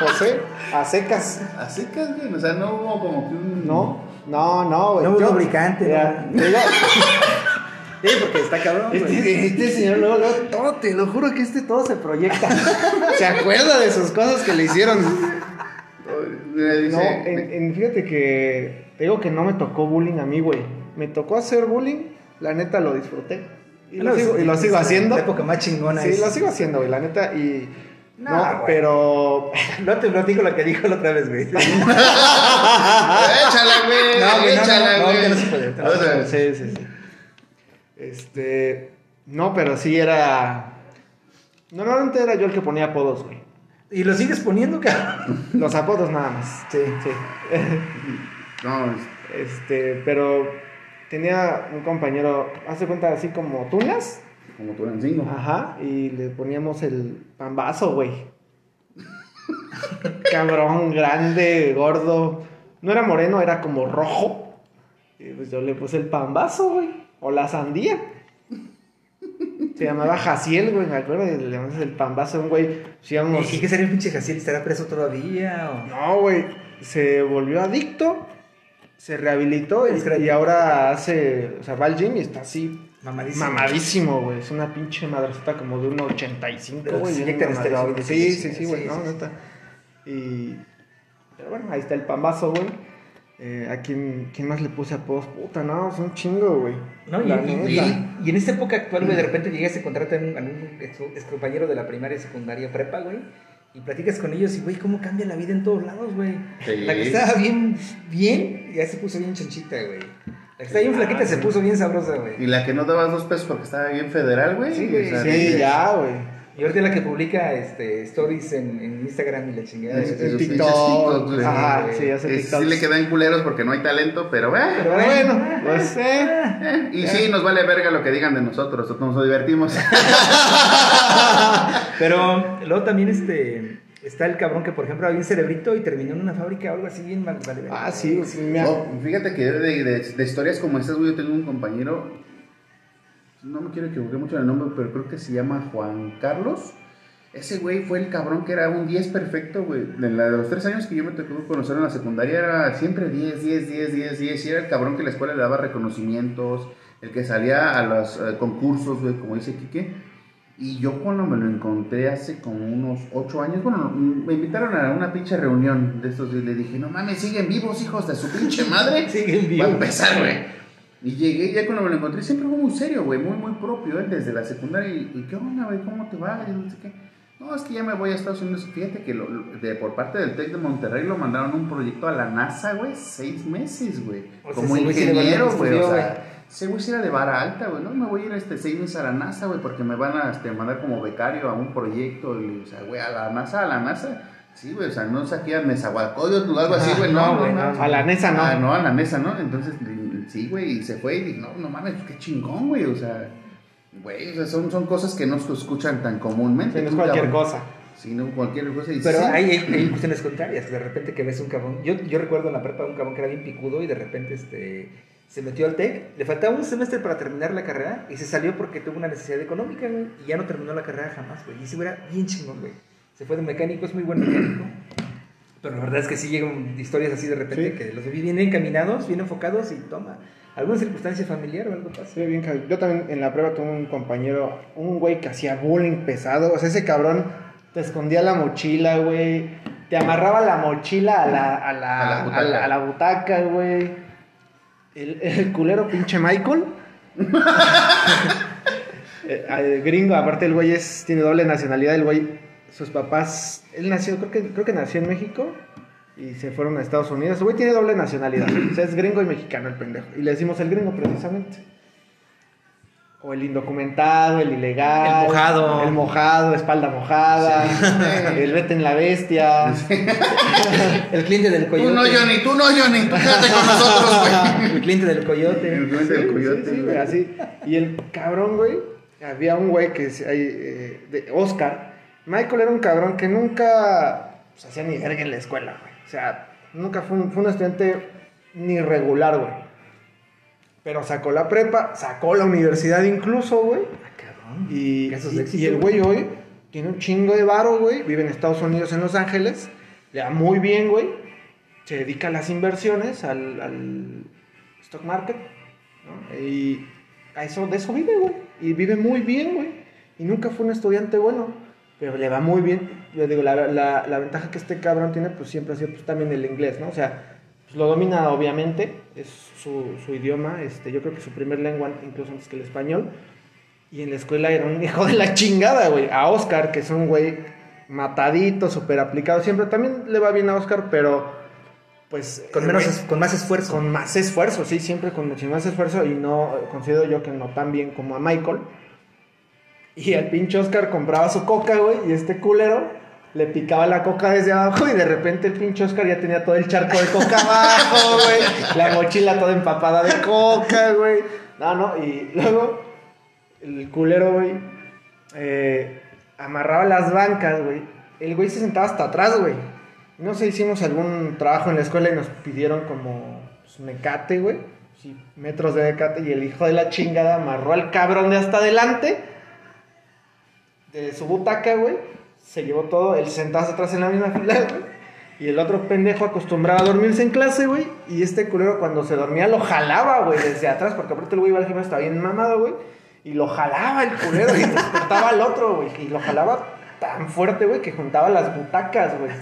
José, a secas. Así que, güey, o sea, no hubo como que un... No, no, no, güey. No hubo Yo- lubricante, Mira, no. yo ya- (laughs) Sí, porque está cabrón, güey. Este, este señor, luego, luego, todo, te lo juro que este todo se proyecta. (laughs) se acuerda de sus cosas que le hicieron. Dice, No, en, en- fíjate que te digo que no me tocó bullying a mí, güey. Me tocó hacer bullying, la neta lo disfruté. Y lo, No, sigo, es- y lo sigo es haciendo. La época más chingona Sí, es- lo sigo haciendo, güey, la neta. Y. No, No, pero. (laughs) No te platico lo que dijo la otra vez, güey. (laughs) échala, güey, No, güey, no, échala, no, no, güey. ahorita no se puede, no O sea. Sí, sí, sí. Este. No, pero sí era. Normalmente era yo el que ponía apodos, güey. Y lo sigues poniendo, cabrón. (laughs) Los apodos nada más. Sí, sí. No, es- Este, pero tenía un compañero, hace cuenta así como tunas. como tu Lancingo. Ajá, y le poníamos el pambazo, güey. (laughs) Cabrón, grande, gordo. No era moreno, era como rojo. Y pues yo le puse el pambazo, güey. O la sandía. Se llamaba Jaciel, güey, me acuerdo. Y le llamamos el pambazo a un güey. Pues íbamos- ¿Y qué sería el pinche Jaciel? ¿Estará preso todavía? O... No, güey. Se volvió adicto. Se rehabilitó y, y ahora hace. O sea, va al gym y está así. Mamadísimo. Mamadísimo, güey. Es una pinche madrecita como de 1.85, Pero güey. Sí, sí, sí, sí, güey. sí, no, sí, neta. Y. Pero bueno, ahí está el pambazo, güey. Eh, ¿A quién, quién más le puse apodos? Puta, no, es un chingo, güey. ¿No? Y, y- y- y en esta época actual, güey, de repente llegas y contratas a un, a un ex, ex compañero de la primaria, secundaria, prepa, güey, y platicas con ellos y, güey, cómo cambia la vida en todos lados, güey. Sí. La que estaba bien, bien, ya se puso bien chanchita, güey. La que estaba bien flaquita se puso bien sabrosa, güey. Y la que no dabas dos pesos porque estaba bien federal, güey. Sí, güey, o sea, Sí, dices, ya, güey. Y ahorita la que publica este, stories en, en Instagram y la chingada. Es- güey. es- En TikTok. güey. sí, hace es- TikTok. sí le quedan culeros porque no hay talento, pero, eh, Pero Pero bueno, bueno, pues eh. eh, Y sí, nos vale verga lo que digan de nosotros, nosotros nos divertimos. (laughs) Pero luego también este, está el cabrón que, por ejemplo, había un cerebrito y terminó en una fábrica o algo así bien mal. vale. Ah, sí, sí, me No, fíjate que de, de- de historias como estas, güey, yo tengo un compañero, no me quiero equivocar mucho en el nombre, pero creo que se llama Juan Carlos. Ese güey fue el cabrón que era un 10 perfecto, güey. De, la- de los tres años que yo me tocó conocer en la secundaria era siempre 10, 10, 10, 10, 10. Y era el cabrón que la escuela le daba reconocimientos, el que salía a los eh, concursos, güey, como dice Quique. Y yo cuando me lo encontré hace como unos 8 años, bueno, me invitaron a una pinche reunión de estos y le dije, no mames, siguen vivos, hijos de su pinche (laughs) madre. Siguen Va a vivos. empezar, güey. Y llegué, ya cuando me lo encontré, siempre fue muy serio, güey, muy, muy propio, él desde la secundaria. Y, y, ¿qué onda, güey? ¿Cómo te va? Y no sé qué. No, es que ya me voy a Estados Unidos. Fíjate que lo- lo- de, por parte del TEC de Monterrey lo mandaron un proyecto a la NASA, güey, seis meses, güey. O sea, Como ingeniero, güey. O estudió, sea, ese güey sí era de vara alta, güey. No, me voy a ir este, seis meses a la NASA, güey, porque me van a este, mandar como becario a un proyecto. Y, o sea, güey, a la NASA, a la NASA. Sí, güey, o sea, no saqué a Nezahualcóyotl o algo así, güey. No, no, güey, no. no. A la NESA no. Ah, no, a la mesa, ¿no? Entonces, sí, güey, y se fue y dije, no, no mames, qué chingón, güey, o sea, güey, o sea, son, son cosas que no se escuchan tan comúnmente. Sí, no es cualquier cabrón. cosa. Sí, no, cualquier cosa. Y Pero sí, hay, hay, hay cuestiones contrarias. De repente que ves un cabrón. Yo, yo recuerdo en la prepa un cabrón que era bien picudo y de repente este, se metió al TEC. Le faltaba un semestre para terminar la carrera y se salió porque tuvo una necesidad económica, güey. Y ya no terminó la carrera jamás, güey. Y güey era bien chingón, güey. Se fue de mecánico, es muy buen mecánico. Pero la verdad es que sí llegan historias así de repente Sí. que los vi bien encaminados, bien enfocados y toma. ¿Alguna circunstancia familiar o algo pasa? Sí, bien. Yo también en la prueba tuve un compañero, un güey que hacía bullying pesado. O sea, ese cabrón te escondía la mochila, güey. Te amarraba la mochila a la, a la, A la a butaca. la- a la butaca, güey. El, el culero pinche Michael. (laughs) Eh, el gringo, aparte el güey es, tiene doble nacionalidad. El güey, sus papás, él nació, creo que, creo que nació en México y se fueron a Estados Unidos. El güey tiene doble nacionalidad. o sea, es gringo y mexicano el pendejo. Y le decimos el gringo precisamente. O el indocumentado, el ilegal. El mojado. El mojado, espalda mojada. El vete en la bestia. (laughs) El cliente del coyote. Tú no, Johnny, tú no, Johnny, tú quédate con nosotros, güey. El cliente del El coyote. cliente del coyote, sí, sí, güey. así. Y el cabrón, güey, había un güey que se- hay, eh, de Oscar. Michael era un cabrón que nunca pues, hacía ni verga en la escuela, güey. O sea, nunca fue un, fue un estudiante ni regular, güey. Pero sacó la prepa, sacó la universidad incluso, güey. Ah, cabrón. Y, Casos y- el güey hoy tiene un chingo de varo, güey. Vive en Estados Unidos, en Los Ángeles. Le va muy bien, güey. Se dedica a las inversiones, al, al stock market. ¿no? Y a eso, de eso vive, güey. Y vive muy bien, güey. Y nunca fue un estudiante bueno. Pero le va muy bien. Yo digo, la, la- la ventaja que este cabrón tiene, pues siempre ha sido pues, también el inglés, ¿no? O sea, pues, lo domina obviamente. Es su, su idioma. Este, yo creo que su primer lengua, incluso antes que el español. Y en la escuela era un (laughs) hijo de la chingada, güey. A Oscar, que es un güey matadito, súper aplicado. Siempre también le va bien a Oscar, pero pues... Con, menos, es- con más esfuerzo. con más esfuerzo, sí, siempre con mucho más esfuerzo. Y no considero yo que no tan bien como a Michael. Y el pinche Oscar compraba su coca, güey. Y este culero le picaba la coca desde abajo. Y de repente el pinche Oscar ya tenía todo el charco de coca abajo, güey. La mochila toda empapada de coca, güey. No, no. Y luego el culero, güey, eh, amarraba las bancas, güey. El güey se sentaba hasta atrás, güey. No sé, hicimos algún trabajo en la escuela y nos pidieron como pues, mecate, güey. Sí, metros de mecate. Y el hijo de la chingada amarró al cabrón de hasta adelante. De su butaca, güey. Se llevó todo. Él se sentaba hasta atrás en la misma fila, güey. Y el otro pendejo acostumbraba a dormirse en clase, güey. Y este culero cuando se dormía lo jalaba, güey, desde atrás. Porque aparte el güey iba al gimnasio, estaba bien mamado, güey. Y lo jalaba el culero y despertaba al otro, güey. Y lo jalaba tan fuerte, güey, que juntaba las butacas, güey.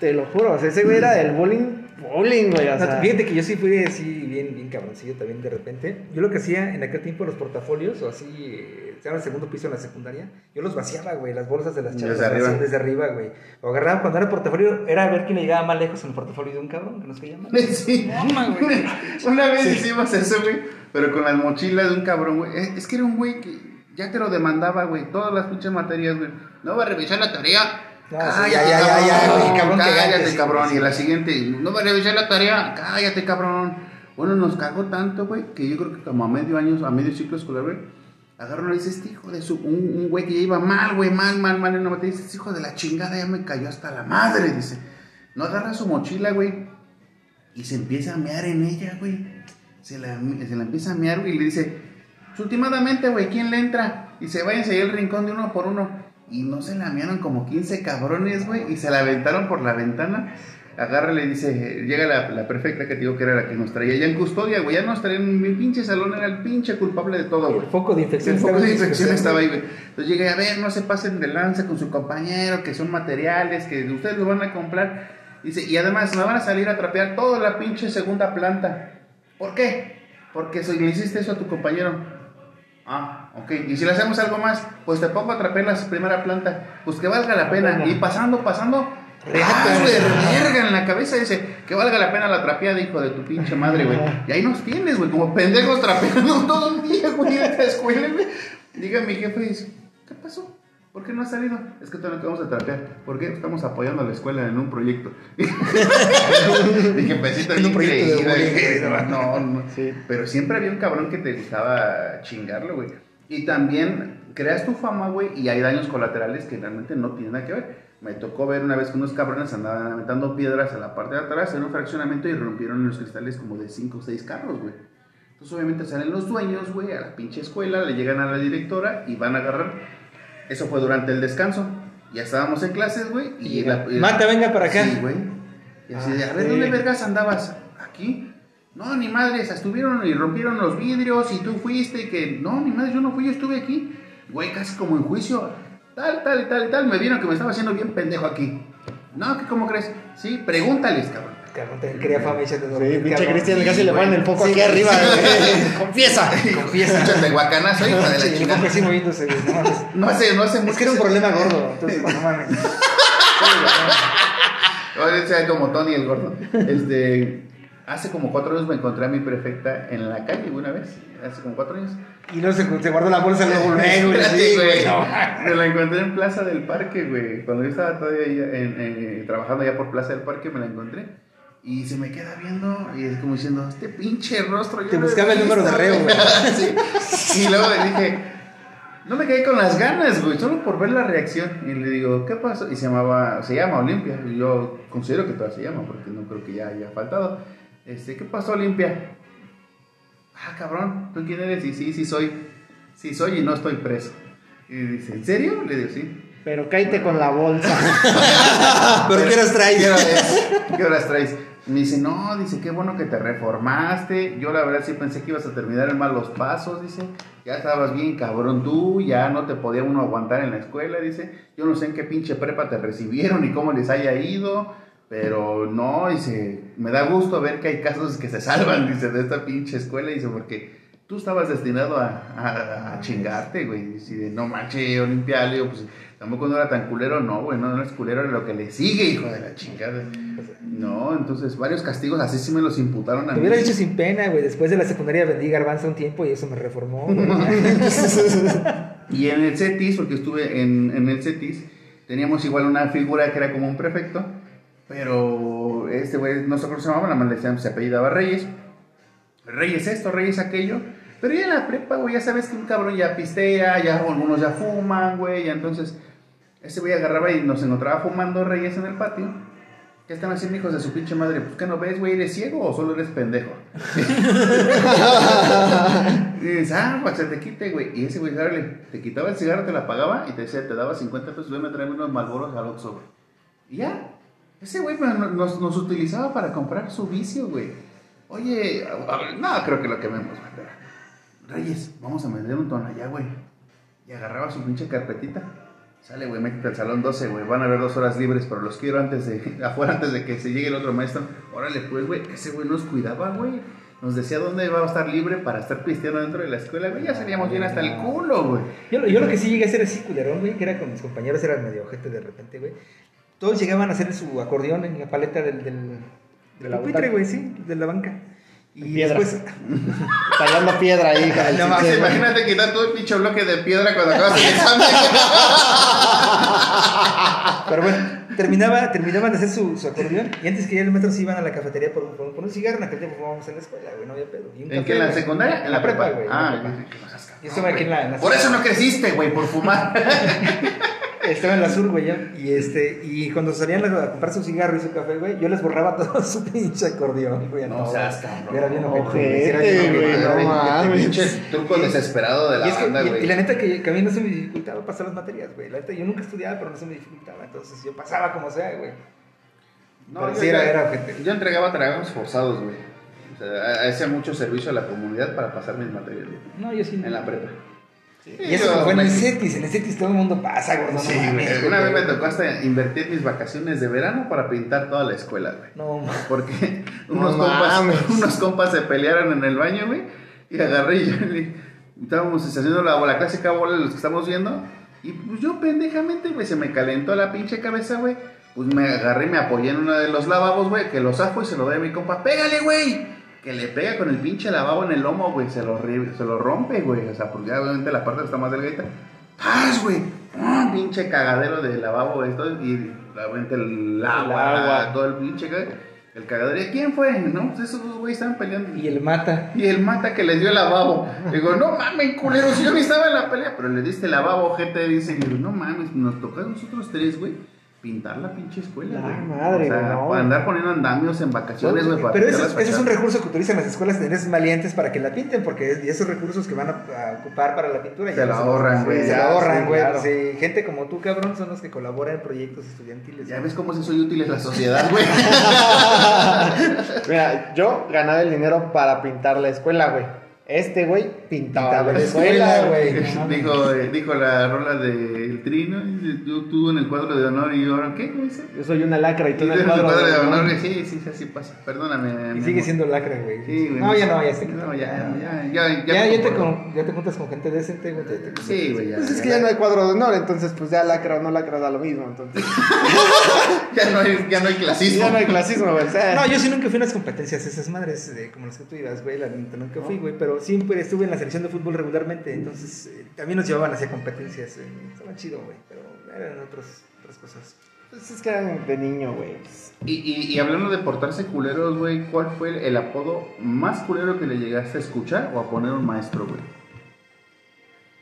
Te lo juro. O sea, ese güey era del bullying, bullying, güey. O sea, fíjate que yo sí fui así bien, bien cabroncillo también de repente. Yo lo que hacía en aquel tiempo los portafolios o así, estaba en el segundo piso en la secundaria, yo los vaciaba, güey, las bolsas de las chavas. Desde arriba. Desde arriba, güey. O agarraba cuando era portafolio, era a ver quién le llegaba más lejos en el portafolio de un cabrón, que nos caía mal. Sí. (laughs) Una vez hicimos eso, güey. Pero con las mochilas de un cabrón, güey. Es, que era un güey que ya te lo demandaba, güey. Todas las pinches materias, güey. No va a revisar la tarea. No, sí, ya, ya, ya, ya, güey, cabrón, Cállate, cabrón. sí, Y la siguiente, no va a revisar la tarea. Cállate, cabrón. Bueno, nos cagó tanto, güey, que yo creo que como a medio año, a medio ciclo escolar, güey. Agarró y dice, este hijo de su... Un, un güey que ya iba mal, güey, mal, mal, mal en una materia. Dice, este hijo de la chingada ya me cayó hasta la madre, dice. No agarra su mochila, güey. Y se empieza a mear en ella, güey. Se la, se la empieza a mear, güey, y le dice, "Pues, últimamente, güey, ¿quién le entra? Y se váyanse ahí el rincón de uno por uno. Y no se la mearon como 15 cabrones, güey, y se la aventaron por la ventana. Agarra y le dice, llega la, la perfecta que te digo que era la que nos traía ya en custodia, güey, ya nos traía en mi pinche salón, era el pinche culpable de todo, güey. El foco de infección. El foco de infección estaba ahí, güey. Entonces llegué a ver, no se pasen de lanza con su compañero, que son materiales, que ustedes lo van a comprar. Dice, y además me van a salir a trapear toda la pinche segunda planta. ¿Por qué? Porque si le hiciste eso a tu compañero. Ah, ok. Y si le hacemos algo más, pues te pongo a trapear la primera planta. Pues que valga la pena. Y pasando, pasando. Reata, güey, güey. verga en la cabeza dice que valga la pena la trapeada, hijo de tu pinche madre, güey. Y ahí nos tienes, güey, como pendejos trapeando (laughs) todo el día, güey, en la escuela, güey. Diga mi jefe, dice, ¿qué pasó? ¿Por qué no has salido? Es que todavía no acabamos de trapear. ¿Por qué? Estamos apoyando a la escuela en un proyecto. (laughs) Dije, pesito, En un proyecto de. (laughs) No, no. Sí. Pero siempre había un cabrón que te gustaba chingarlo, güey. Y también creas tu fama, güey, y hay daños colaterales que realmente no tienen nada que ver. Me tocó ver una vez que unos cabrones andaban aventando piedras a la parte de atrás en un fraccionamiento y rompieron los cristales como de 5 o 6 carros, güey. Entonces obviamente salen los dueños, güey, a la pinche escuela, le llegan a la directora y van a agarrar. Eso fue durante el descanso. Ya estábamos en clases, güey. Y la, y- Mata, venga para acá. Sí, güey. Y así de, a ver, Ah, ¿dónde sí. vergas andabas? ¿Aquí? No, ni madres, estuvieron y rompieron los vidrios y tú fuiste y que, no, ni madres, yo no fui, yo estuve aquí. Güey, casi como en juicio. Tal, tal, tal, tal. Me vieron que me estaba haciendo bien pendejo aquí. No, ¿qué, ¿cómo crees? Sí, pregúntales, cabrón. Cabrón, te quería fama y échate a Sí, dormir, pinche. Cristian Sí, casi le güey. ponen el foco Sí, aquí arriba, güey. Confiesa. Confiesa. Échate guacanazo, hijo de la Sí, chingada. así moviéndose, no mames. No hace, no hace Es mucho. que era un se- problema gordo, entonces no mames. Sí. Ahora sea como Tony el gordo. Este, hace como cuatro años me encontré a mi prefecta en la calle una vez. Hace como cuatro años. Y luego se, se guardó la bolsa luego (laughs) güey. Sí, güey. no. Me la encontré en Plaza del Parque, güey. Cuando yo estaba todavía en- trabajando allá por Plaza del Parque, me la encontré. Y se me queda viendo y es como diciendo, este pinche rostro. yo Te buscaba el número de reo, güey. (laughs) Sí. Y luego le dije, no me quedé con las ganas, güey, solo por ver la reacción. Y le digo, ¿qué pasó? Y se llamaba, se llama Olimpia. Y yo considero que todavía se llama, porque no creo que ya haya faltado. Este, ¿qué pasó, Olimpia? Ah, cabrón, ¿tú quién eres? Y sí, sí soy. Sí soy y no estoy preso. Y dice, ¿en serio? Le digo, sí. Pero cállate con la bolsa. (laughs) Pero ¿qué horas ¿Qué traes? horas, ¿Qué horas traes? Me dice, no, dice, qué bueno que te reformaste. Yo la verdad sí pensé que ibas a terminar en malos pasos, dice. Ya estabas bien cabrón tú, ya no te podía uno aguantar en la escuela, dice. Yo no sé en qué pinche prepa te recibieron y cómo les haya ido. Pero no, dice, me da gusto ver que hay casos que se salvan, (laughs) dice, de esta pinche escuela, dice, porque tú estabas destinado a, a, a chingarte, güey. Dice, no manches, Olimpia, le digo, pues tampoco no era tan culero, no, güey, no, no es culero, era lo que le sigue, hijo de la chingada. No, entonces varios castigos así sí me los imputaron a Te mí. hubiera dicho sin pena, güey. Después de la secundaria vendí garbanzo un tiempo y eso me reformó. güey. (laughs) Y en el CETIS, porque estuve en, en el CETIS, teníamos igual una figura que era como un prefecto, pero este güey, no sé cómo se llamaba, le decían, se apellidaba Reyes. Reyes esto, Reyes aquello. Pero ya en la prepa, güey, ya sabes que un cabrón ya pistea, ya algunos ya fuman, güey, ya entonces ese güey agarraba y nos encontraba fumando Reyes en el patio. ¿Qué están haciendo hijos de su pinche madre? Pues que no ves, güey, ¿eres ciego o solo eres pendejo? (laughs) y dices, ah, pues se te quite, güey. Y ese güey, te quitaba el cigarro, te la pagaba y te decía, te daba 50 pesos, ven a traerme unos malboros al Oxxo, güey. Y ya, ese güey nos, nos utilizaba para comprar su vicio, güey. Oye, no, creo que lo quememos, güey. Reyes, vamos a vender un tono allá, güey. Y agarraba su pinche carpetita. Sale, güey, métete al salón 12, güey. Van a haber dos horas libres, pero los quiero antes de, (laughs) afuera antes de que se llegue el otro maestro. Órale, pues, güey, ese güey nos cuidaba, güey. Nos decía dónde iba a estar libre para estar pisteando dentro de la escuela, güey. Ya salíamos bien hasta el culo, güey. Yo, lo- que sí llegué a hacer así culerón, güey, que era con mis compañeros, era medio ojete de repente, güey. Todos llegaban a hacer su acordeón en la paleta del, del, De del la pupitre, güey, sí, de la banca. Y Piedra. después, (laughs) Tallando piedra ahí, No sistema. Imagínate quitar todo el pinche bloque de piedra cuando acabas el examen. (laughs) pero bueno, terminaba, terminaban de hacer su, su acordeón y antes que ya el metro se iban a la cafetería por, un- por, un- por un cigarro, en aquel tiempo fumábamos en la escuela, güey, no había pedo. Y un ¿En qué? ¿En la secundaria? En la prepa, güey. en la Ah, prepa. Yo dije, no estaba aquí en la- en la- Por eso no creciste, güey, por fumar. (laughs) Estaba en la sur, güey, yo, y este, y cuando salían a comprar su cigarro y su café, güey, yo les borraba (laughs) todo su pinche acordeón, güey. No todos. seas cabrón. Era bien ojete, Ojete, era bien güey, no mames. Pinche truco desesperado de la Y, es que, banda, y- güey. y la neta que, que a mí no se me dificultaba pasar las materias, güey. La neta, yo nunca estudiaba, pero no se me dificultaba. Entonces yo pasaba como sea, güey. No, Pero yo, sí era- era ojete. yo entregaba trabajos forzados, güey. O sea, hacía mucho servicio a la comunidad para pasar mis materias, güey, No, yo sí. no. En la prepa. Y eso yo fue en el CETIS. En el CETIS todo el mundo pasa, gordo. Sí, no güey. mames, Una güey. vez me tocó hasta invertir mis vacaciones de verano para pintar toda la escuela, güey. No, mames. Porque No unos, compas, mames. unos compas se pelearon en el baño, güey. Y agarré y yo le- estábamos haciendo la, la clásica bola de los que estamos viendo. Y pues yo pendejamente, güey, se me calentó la pinche cabeza, güey. Pues me agarré y me apoyé en uno de los lavabos, güey, que lo saco y se lo doy a mi compa. ¡Pégale, güey! Que le pega con el pinche lavabo en el lomo, güey. Se lo, se lo rompe, güey. O sea, porque ya obviamente la parte está más delgadita. ¡Paz, güey! ¡Ah! Pinche cagadero de lavabo, todo, Y obviamente el agua, agua. todo el pinche el cagadero. ¿Y quién fue? No, pues esos dos güeyes estaban peleando. Y el mata. Y el mata que les dio el lavabo. Digo, no mames, culero, si yo ni estaba en la pelea. Pero le diste el lavabo, gente, dice. Y digo, no mames, nos tocó a nosotros tres, güey. Pintar la pinche escuela, La güey. madre, o sea, no. para andar poniendo andamios en vacaciones, güey. Pero ese, es un recurso que utilizan las escuelas de nenes malientes para que la pinten, porque esos recursos que van a, a ocupar para la pintura Se ya los- ahorran, güey, Se lo ahorran, sí, güey. claro. Sí, gente como tú, cabrón, son los que colaboran en proyectos estudiantiles. Ya ves cómo se soy útil en la sociedad, güey. (laughs) (laughs) Mira, yo ganaba el dinero para pintar la escuela, güey. Este güey pintaba Pintaba la la escuela, güey. No dijo, eh, dijo la rola del trino, y yo tú en el cuadro de honor y yo, ¿qué? ¿Cómo dice? Yo soy una lacra y Y tú tú en el cuadro, cuadro de honor. honor, sí, sí, así pasa. Perdóname. Y sigue amor. siendo lacra, güey. Sí, güey. no, ya no, ya se No, ya, ya, ya, Ya, ya. ya, te, con- ya te juntas con gente decente, güey. Sí, güey, ya. Pues es que ya no hay cuadro de honor, entonces pues ya lacra o no lacra da lo mismo, entonces. (laughs) Ya no hay, ya no hay clasismo. ya no hay clasismo, güey. o sea, No, yo sí nunca fui a unas competencias esas madres como las que tú ibas, güey, la nunca fui, güey, pero siempre estuve en la selección de fútbol regularmente, entonces eh, también nos llevaban hacia competencias, eh, estaba chido, güey, pero eran otras, otras cosas. pues es que eran de niño, güey. Y, y, hablando de portarse culeros, güey, ¿cuál fue el, el apodo más culero que le llegaste a escuchar o a poner un maestro, güey?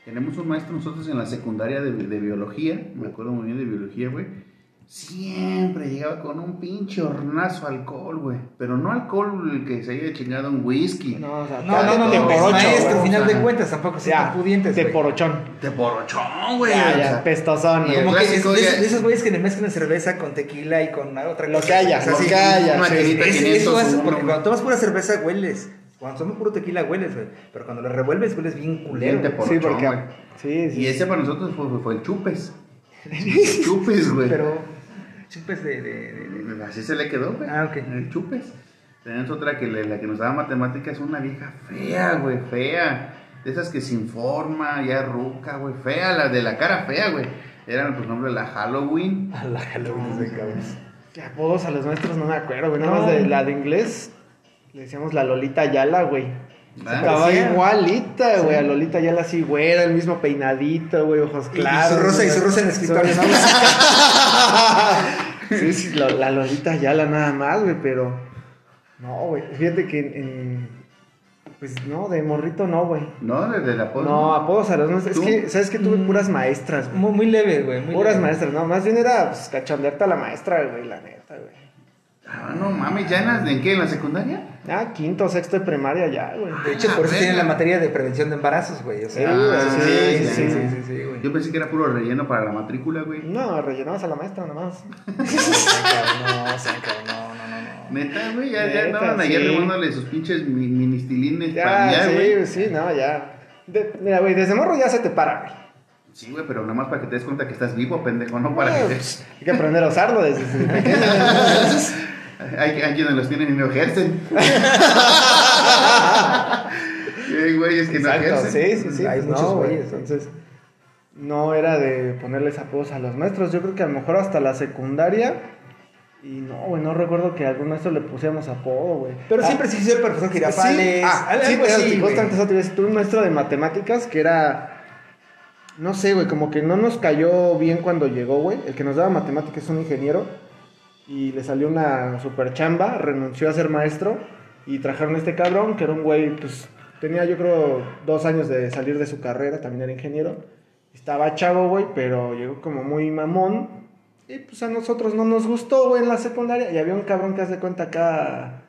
Tenemos un maestro nosotros en la secundaria de, de biología, me acuerdo muy bien de biología, güey. Siempre llegaba con un pinche hornazo alcohol, güey. Pero no alcohol el que se haya chingado un whisky. No, o sea, No, no, no, de no, por es ocho, maestro, al final de cuentas, tampoco Ya, tan pudientes, de porochón. De porochón, güey. Ya, ya, pestosón. el Como que de, ya- esos- de esos güeyes que le mezclan cerveza con tequila y con otra Lo cosa. que haya, O sea, lo sí, que haya, una sí. querida Es- 500, eso hace, porque cuando tomas pura cerveza hueles. Cuando tomas puro tequila hueles, güey. Pero cuando lo revuelves hueles bien culero. Sí, porque. Sí, sí. Y ese para nosotros fue, fue el chupes. (laughs) chupes, güey. Pero chupes de, de- de- de- Así se le quedó, güey. Ah, ok. El chupes. Tenemos otra que le- la que nos daba matemáticas, una vieja fea, güey, fea. De esas que se informa, ya ruca, güey, fea, la de la cara fea, güey. Era, por ejemplo, la Halloween. A (laughs) la Halloween de cabeza. Que apodos a los maestros no me acuerdo, güey. Nada No. más de la de inglés. Le decíamos la Lolita Ayala, güey. Ah, Estaba igualita, güey. A Lolita Ayala así, güera, el mismo peinadito, güey, ojos Y claros. su rosa- y güey. su rosa en el escritorio. (laughs) sí, sí, lo- la Lolita Ayala nada más, güey, pero. No, güey. Fíjate que en. en- Pues no, de morrito no, güey. No, desde la apodo. No, apodos a los maestros. Es que, ¿sabes que Tuve Mm. puras maestras, güey. Muy, muy leve, güey. muy Puras leve. maestras, no. Más bien era pues, cachondearte a la maestra, güey, la neta, güey. Ah, no mames, ¿ya en, la- en qué? ¿En la secundaria? Ah, quinto, sexto de primaria ya, güey. De hecho, Ah, por eso tienen la materia de prevención de embarazos, güey. O sea, Ah, sí, sí, sí, sí, sí, sí. sí, sí, güey. Yo pensé que era puro relleno para la matrícula, güey. No, rellenabas a la maestra nomás. (laughs) No, no, no, no. Neta, güey, ya, ya andaban allá sí. remándole sus pinches mi- ministilines Ya, para allá, sí, güey. sí, no, ya. De- mira, güey, desde morro ya se te para, güey. Sí, güey, pero nada más para que te des cuenta que estás vivo, pendejo, no para que Eh, te... pues, Hay que aprender a usarlo desde, desde (laughs) pequeño. (laughs) Hay, hay quienes los tienen y no ejercen. (laughs) Hay güeyes que no Exacto, ejercen. sí, sí, sí. Hay pues muchos no, güey. güeyes, ¿no? Entonces, no era de ponerles apodos a los maestros. Yo creo que a lo mejor hasta la secundaria. Y no, güey, no recuerdo que a algún maestro le pusiéramos apodo, güey. Pero Ah, siempre sí el profesor Sí, Girafales. ah, algo sí, así, sí, güey. iba a decir. Tuve un maestro de matemáticas que era. No sé, güey, como que no nos cayó bien cuando llegó, güey. El que nos daba matemáticas es un ingeniero. Y le salió una super chamba, renunció a ser maestro. Y trajeron a este cabrón, que era un güey, pues tenía yo creo dos años de salir de su carrera, también era ingeniero. Estaba chavo, güey, pero llegó como muy mamón. Y pues a nosotros no nos gustó, güey, en la secundaria. Y había un cabrón que hace cuenta acá,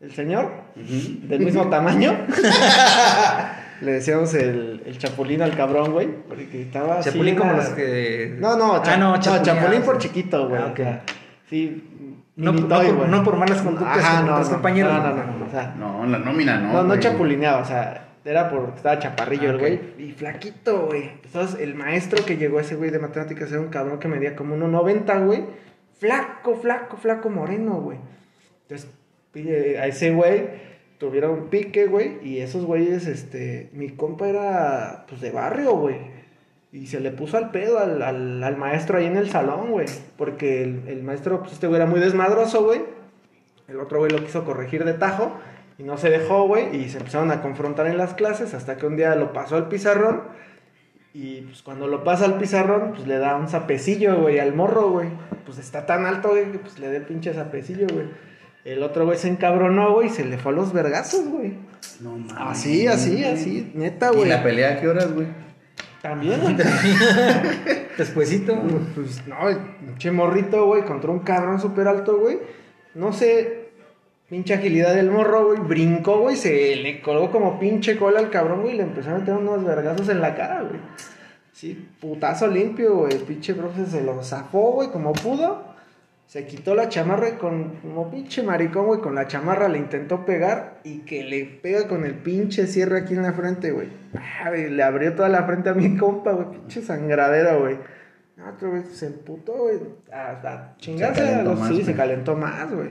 el señor, del mismo (laughs) tamaño. (laughs) Le decíamos el, el chapulín al cabrón, güey, porque estaba Chapulín como la- los que. No, no, cha- ah, no, no, chapulín, por chiquito, güey. Ah. Sí. No, por- güey. no por malas conductas Ajá, con no, otros compañeros. No, no, no, o sea, No, en la nómina no. no, no chapulineaba, o sea, era porque estaba chaparrillo Ah, el güey. Y flaquito, güey. Entonces, el maestro que llegó ese güey de matemáticas era un cabrón que medía como 1.90, güey. Flaco, flaco, flaco, moreno, güey. Entonces, pide a ese güey tuvieron un pique, güey. Y esos güeyes, este, mi compa era, pues, de barrio, güey. Y se le puso al pedo al, al, al maestro ahí en el salón, güey. Porque el, el maestro, pues, este güey era muy desmadroso, güey. El otro güey lo quiso corregir de tajo y no se dejó, güey, y se empezaron a confrontar en las clases hasta que un día lo pasó al pizarrón y pues cuando lo pasa al pizarrón, pues le da un zapecillo, güey, al morro, güey. Pues está tan alto, güey, que pues le da el pinche zapecillo, güey. El otro güey se encabronó, güey, y se le fue a los vergazos, güey. No mames. Así, así, así, neta, ¿Y güey. la pelea a qué horas, güey? También, (laughs) güey. Despuésito. Pues no, el pinche morrito, güey, contra un cabrón súper alto, güey. No sé, pinche agilidad del morro, güey. Brincó, güey, se le colgó como pinche cola al cabrón, güey. Y le empezó a meter unos vergazos en la cara, güey. Sí, putazo limpio, güey. Pinche profe se lo zafó, güey, como pudo. Se quitó la chamarra y con, como pinche maricón, güey, con la chamarra le intentó pegar y que le pega con el pinche cierre aquí en la frente, güey. Ah, Le abrió toda la frente a mi compa, güey, pinche sangradera, güey. Otro güey se emputó, güey, hasta chingarse Se a los más, sí, güey. se calentó más, güey.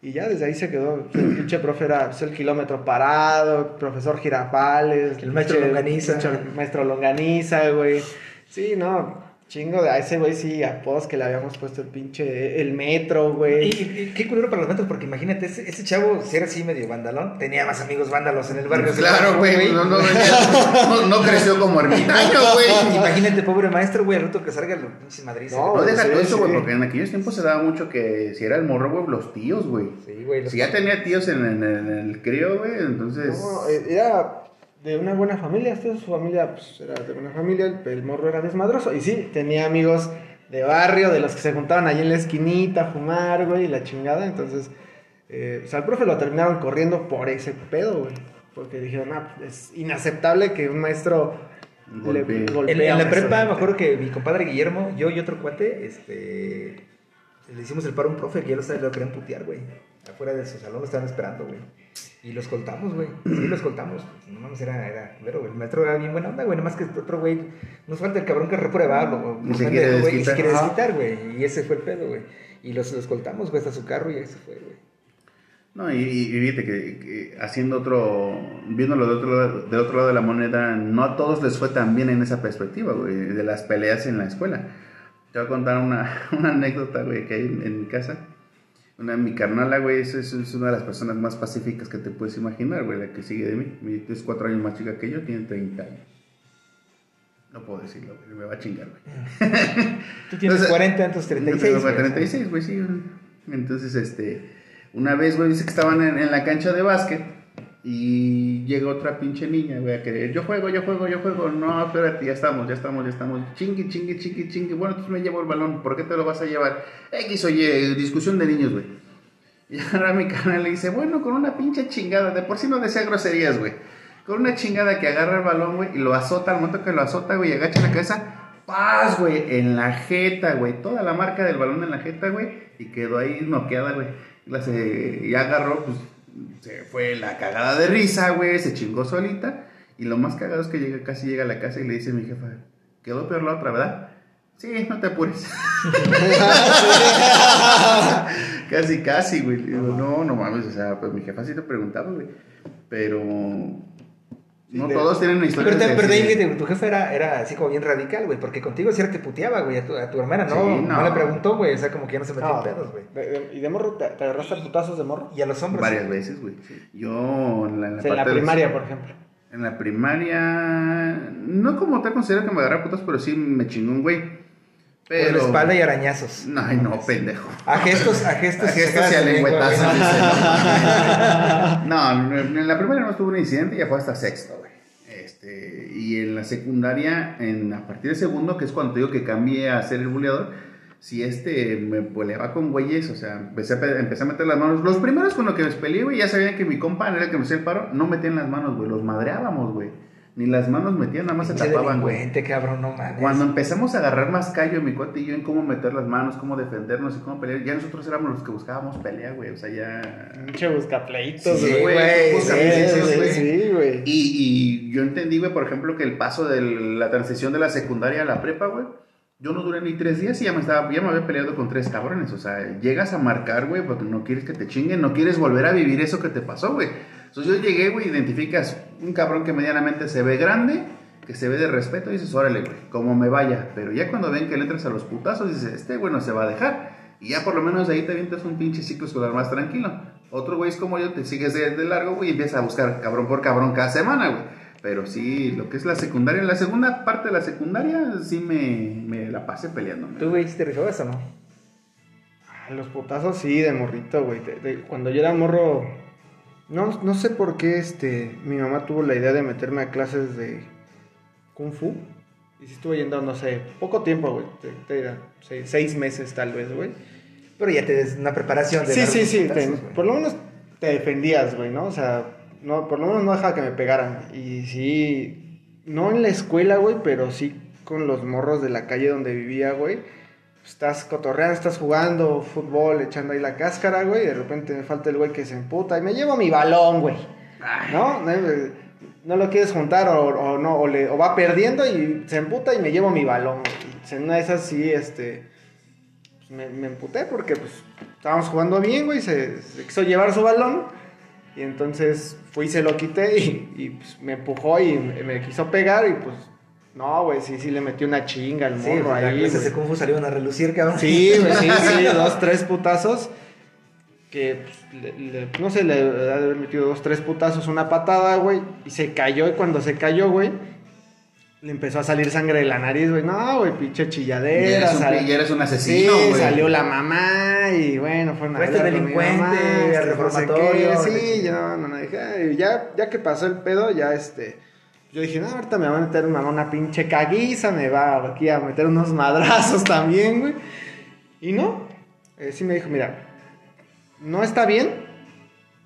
Y ya desde ahí se quedó. El pinche profe era pues, el kilómetro parado, profesor Girafales, El maestro Longaniza. pinche maestro Longaniza, güey. Sí, no, chingo de a ese güey sí, apodos que le habíamos puesto el pinche, el metro, güey. y- y qué culero para los metros, porque imagínate, ese, ese chavo, si era así medio vandalón, tenía más amigos vándalos en el barrio. Claro, güey. No, no, no, no creció como ermitaño, (laughs) güey. Imagínate, pobre maestro, güey, al rato que salga los pinches madrizas. No, No, todo eso, güey, porque en aquellos tiempos se daba mucho que si era el morro, güey, los tíos, güey. Sí, güey. Si ya tenía tíos en, en- en el crío, güey, entonces... No, eh, era de una buena familia, su familia pues, era de buena familia, el, el morro era desmadroso. Y sí, tenía amigos de barrio, de los que se juntaban allí en la esquinita a fumar, güey, y la chingada. Entonces, eh, o sea, al profe lo terminaron corriendo por ese pedo, güey. Porque dijeron, ah, pues, es inaceptable que un maestro le golpee En, la prepa me acuerdo que mi compadre Guillermo, yo y otro cuate, este, le hicimos el paro a un profe que ya lo, lo querían putear, güey. Afuera de su salón lo estaban esperando, güey. Y lo escoltamos, güey. Sí, lo escoltamos. No mames, era, era culero, güey. El maestro era bien buena onda, güey. Nada más que otro güey, nos falta el cabrón que reprueba, lo- Y se quiere güey, y se quiere desquitar, güey. Y ese fue el pedo, güey. Y los, lo escoltamos, güey, hasta su carro y ahí se fue, güey. No, y, y, fíjate que, que haciendo otro, viéndolo del otro, lado, del otro lado de la moneda, no a todos les fue tan bien en esa perspectiva, güey, de las peleas en la escuela. Te voy a contar una, (laughs) una anécdota, güey, que hay en, en mi casa. Una, mi carnala, güey, es, es, es una de las personas más pacíficas que te puedes imaginar, güey, la que sigue de mí. Es cuatro años más chica que yo, tiene 30 años. No puedo decirlo, güey, me va a chingar, güey. (laughs) Tú tienes Entonces, 40, entonces 36. güey. 36, güey, sí. güey. Entonces, este, una vez, güey, dice que estaban en, en la cancha de básquet y llega otra pinche niña, güey, a querer, yo juego, yo juego, yo juego. No, espérate, ya estamos, ya estamos, ya estamos. Chingue, chingue, chingue, chingue. Bueno, entonces me llevo el balón, ¿por qué te lo vas a llevar? X, oye, discusión de niños, güey. (laughs) Y ahora mi canal le dice, bueno, con una pinche chingada, de por sí no desea groserías, güey. Con una chingada que agarra el balón, güey, y lo azota, al momento que lo azota, güey, y agacha la cabeza, paz, güey, en la jeta, güey. Toda la marca del balón en la jeta, güey, y quedó ahí noqueada, güey. La se- Y agarró, pues, se fue la cagada de risa, güey, se chingó solita. Y lo más cagado es que llega, casi llega a la casa y le dice a mi jefa, quedó peor la otra, ¿verdad? Sí, no te apures. (laughs) casi, casi, güey. Digo, no, no mames, o sea, pues mi jefa sí te preguntaba, güey. Pero no todos tienen una historia. Pero, te- de- pero te que tu jefe era, era así como bien radical, güey, porque contigo sí era que puteaba, güey, a tu, a tu hermana, no, Sí, no. no. le preguntó, güey, o sea, como que ya no se metió No, en pedos, güey. de- de- ¿Y de morro te, te agarraste a putazos de morro? Y a los hombres. varias veces, güey. Yo en la, en la O sea, en la de los- primaria, por ejemplo. En la primaria, no como tal considero que me agarra putas, pero sí me chingó un güey. Por Pero... la espalda y arañazos. No, ay, no, pendejo. A gestos, a gestos. A gestos y a lengüetazos, No, (laughs) en la primaria no tuve un incidente, ya fue hasta sexto, güey. Este, y en la secundaria, en, a partir de segundo, que es cuando te digo que cambié a ser el buleador, si este me peleaba con güeyes, o sea, empecé a, pe- empecé a meter las manos. Los primeros con los que me peleé, güey, ya sabían que mi compa era el que me hacía el paro, no metían las manos, güey, los madreábamos, güey. Ni las manos metían, nada más se tapaban, güey. delincuente, cabrón, no mames. Cuando empezamos a agarrar más callo mi cuate y yo en cómo meter las manos, cómo defendernos y cómo pelear, ya nosotros éramos los que buscábamos pelea, güey. O sea, ya. Pinche buscapleitos, Sí, güey. güey, busca- sí, sí, sí, güey. Sí, güey. Y, y yo entendí, güey, por ejemplo, que el paso de la transición de la secundaria a la prepa, güey, yo no duré ni tres días y ya me, estaba, ya me había peleado con tres cabrones. O sea, llegas a marcar, güey, porque no quieres que te chinguen, no quieres volver a vivir eso que te pasó, güey. Entonces yo llegué, güey, identificas un cabrón que medianamente se ve grande, que se ve de respeto, y dices, órale, güey, como me vaya. Pero ya cuando ven que le entras a los putazos, dices, este güey no se va a dejar. Y ya por lo menos ahí te avientas un pinche ciclo escolar más tranquilo. Otro güey es como yo, te sigues de, de largo, güey, y empiezas a buscar cabrón por cabrón cada semana, güey. Pero sí, lo que es la secundaria, la segunda parte de la secundaria, sí me, me la pasé peleando. ¿Tú, güey, te rifabas o no? Los putazos sí, de morrito, güey. Cuando yo era morro, no, no sé por qué este, mi mamá tuvo la idea de meterme a clases de kung fu. Y sí estuve yendo, no sé, poco tiempo, güey. Te, te dirá, seis, seis meses tal vez, güey. Pero ya te des una preparación de Sí, sí, sí. te- por lo menos te defendías, güey, ¿no? O sea, no, por lo menos no dejaba que me pegaran. Y sí, no en la escuela, güey, pero sí con los morros de la calle donde vivía, güey. Estás cotorreando, estás jugando fútbol, echando ahí la cáscara, güey. Y de repente me falta el güey que se emputa y me llevo mi balón, güey. ¿No? No, eh, no lo quieres juntar o, o no, o, le- o va perdiendo y se emputa y me llevo mi balón. güey. En una de esas sí, este, pues, me, me emputé porque pues estábamos jugando bien, güey, se, se quiso llevar su balón y entonces fui y se lo quité y, y, pues, me empujó y me, me quiso pegar y pues no, güey, sí, sí le metí una chinga al Sí, morro las ahí. clases de Kung Fu salieron a relucir, cabrón. Sí, güey, sí, (laughs) sí, dos, tres putazos. Que, pues, le- le- no sé, le ha de haber metido dos, tres putazos, una patada, güey. Y se cayó, y cuando se cayó, güey, le empezó a salir sangre de la nariz, güey. No, güey, pinche Ya chilladera. eres un, sal- ya eres un Sí, asesino, güey. salió la mamá y bueno, fueron a mi delincuente, mamá, al este, no sé reformatorio, Sí, yo no, no, dije, ya, ya que pasó el pedo, ya este, yo dije, no, ahorita me va a meter mamá una pinche caguiza, me va aquí a meter unos madrazos (laughs) también, güey. Y no, eh, sí me dijo, mira, no está bien,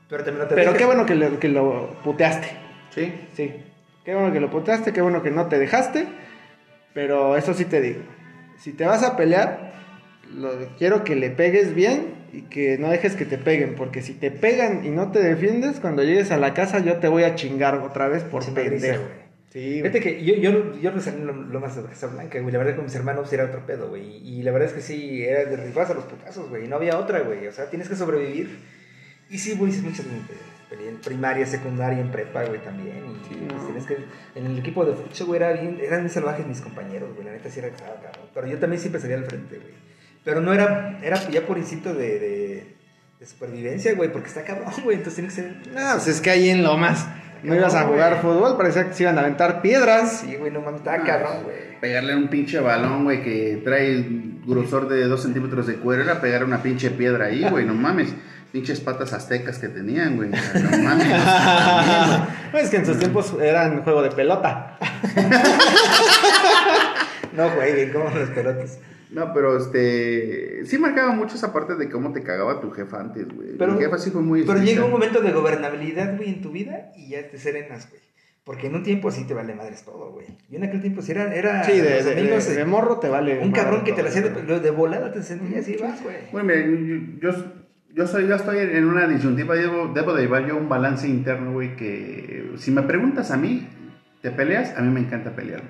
Pero te qué bueno que, lo- que lo puteaste. Sí. Sí, qué bueno que lo puteaste, qué bueno que no te dejaste. Pero eso sí te digo, si te vas a pelear, lo, quiero que le pegues bien y que no dejes que te peguen, porque si te pegan y no te defiendes, cuando llegues a la casa yo te voy a chingar otra vez por Sí, pendejo. güey. Sí, Fíjate que yo, yo, yo no salí en lo, lo más de Casa Blanca, güey. La verdad, con mis hermanos era otro pedo, güey. Y la verdad es que sí, era de rifas a los putazos, güey. No había otra, güey. O sea, tienes que sobrevivir. Y sí, güey, hice muchas en primaria, secundaria, en prepa, güey, también. Y Sí, pues, no. tienes que. En el equipo de fucho, güey, era bien, eran muy salvajes mis compañeros, güey. La neta sí era cabrón. Pero yo también siempre salía al frente, güey. Pero no era, era ya por instinto de, de, de supervivencia, güey, porque está cabrón, güey. Entonces tiene que ser. No, pues es que ahí en Lomas no ibas a jugar fútbol, parecía que se iban a aventar piedras. Sí, güey, no mames, está Ah, cabrón, güey. Pegarle un pinche balón, güey, que trae grosor de 2 centímetros de cuero, era pegar una pinche piedra ahí, güey, no mames. Pinches patas aztecas que tenían, güey. No (laughs) mames. güey. Es que en sus tiempos eran juego de pelota. (laughs) No jueguen, como los pelotes. No, pero este. Sí marcaba mucho esa parte de cómo te cagaba tu jefa antes, güey. Pero- Mi jefa sí fue muy. Pero llega un momento de gobernabilidad, güey, en tu vida y ya te serenas, güey. Porque en un tiempo sí te vale madres todo, güey. Y en aquel tiempo sí era. era Sí, de, los de- domingos, de- de morro te vale. un cabrón que te la hacía de, de volada, te sentías y vas, güey. Bueno, mira, yo, yo, yo soy, yo estoy en una disyuntiva, debo, debo de llevar yo un balance interno, güey, que si me preguntas a mí, ¿te peleas? A mí me encanta pelearme.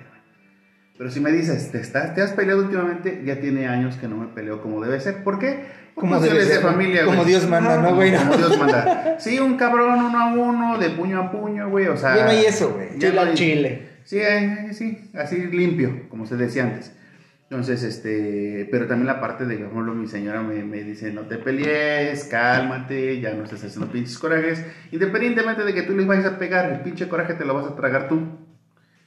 Pero si me dices, ¿te, estás, ¿te has peleado últimamente? Ya tiene años que no me peleo como debe ser. ¿Por qué? Como debe de familia, como güey. Dios manda, ¿no, güey? Como Dios manda. Sí, un cabrón uno a uno, de puño a puño, güey, o sea... Ya no hay eso, güey. Chile hay- chile. Sí, eh, sí, así limpio, como se decía antes. Entonces, este, pero también la parte de, por ejemplo, mi señora me, me dice, no te pelees, cálmate, ya no estés haciendo pinches corajes. Independientemente de que tú les vayas a pegar, el pinche coraje te lo vas a tragar tú.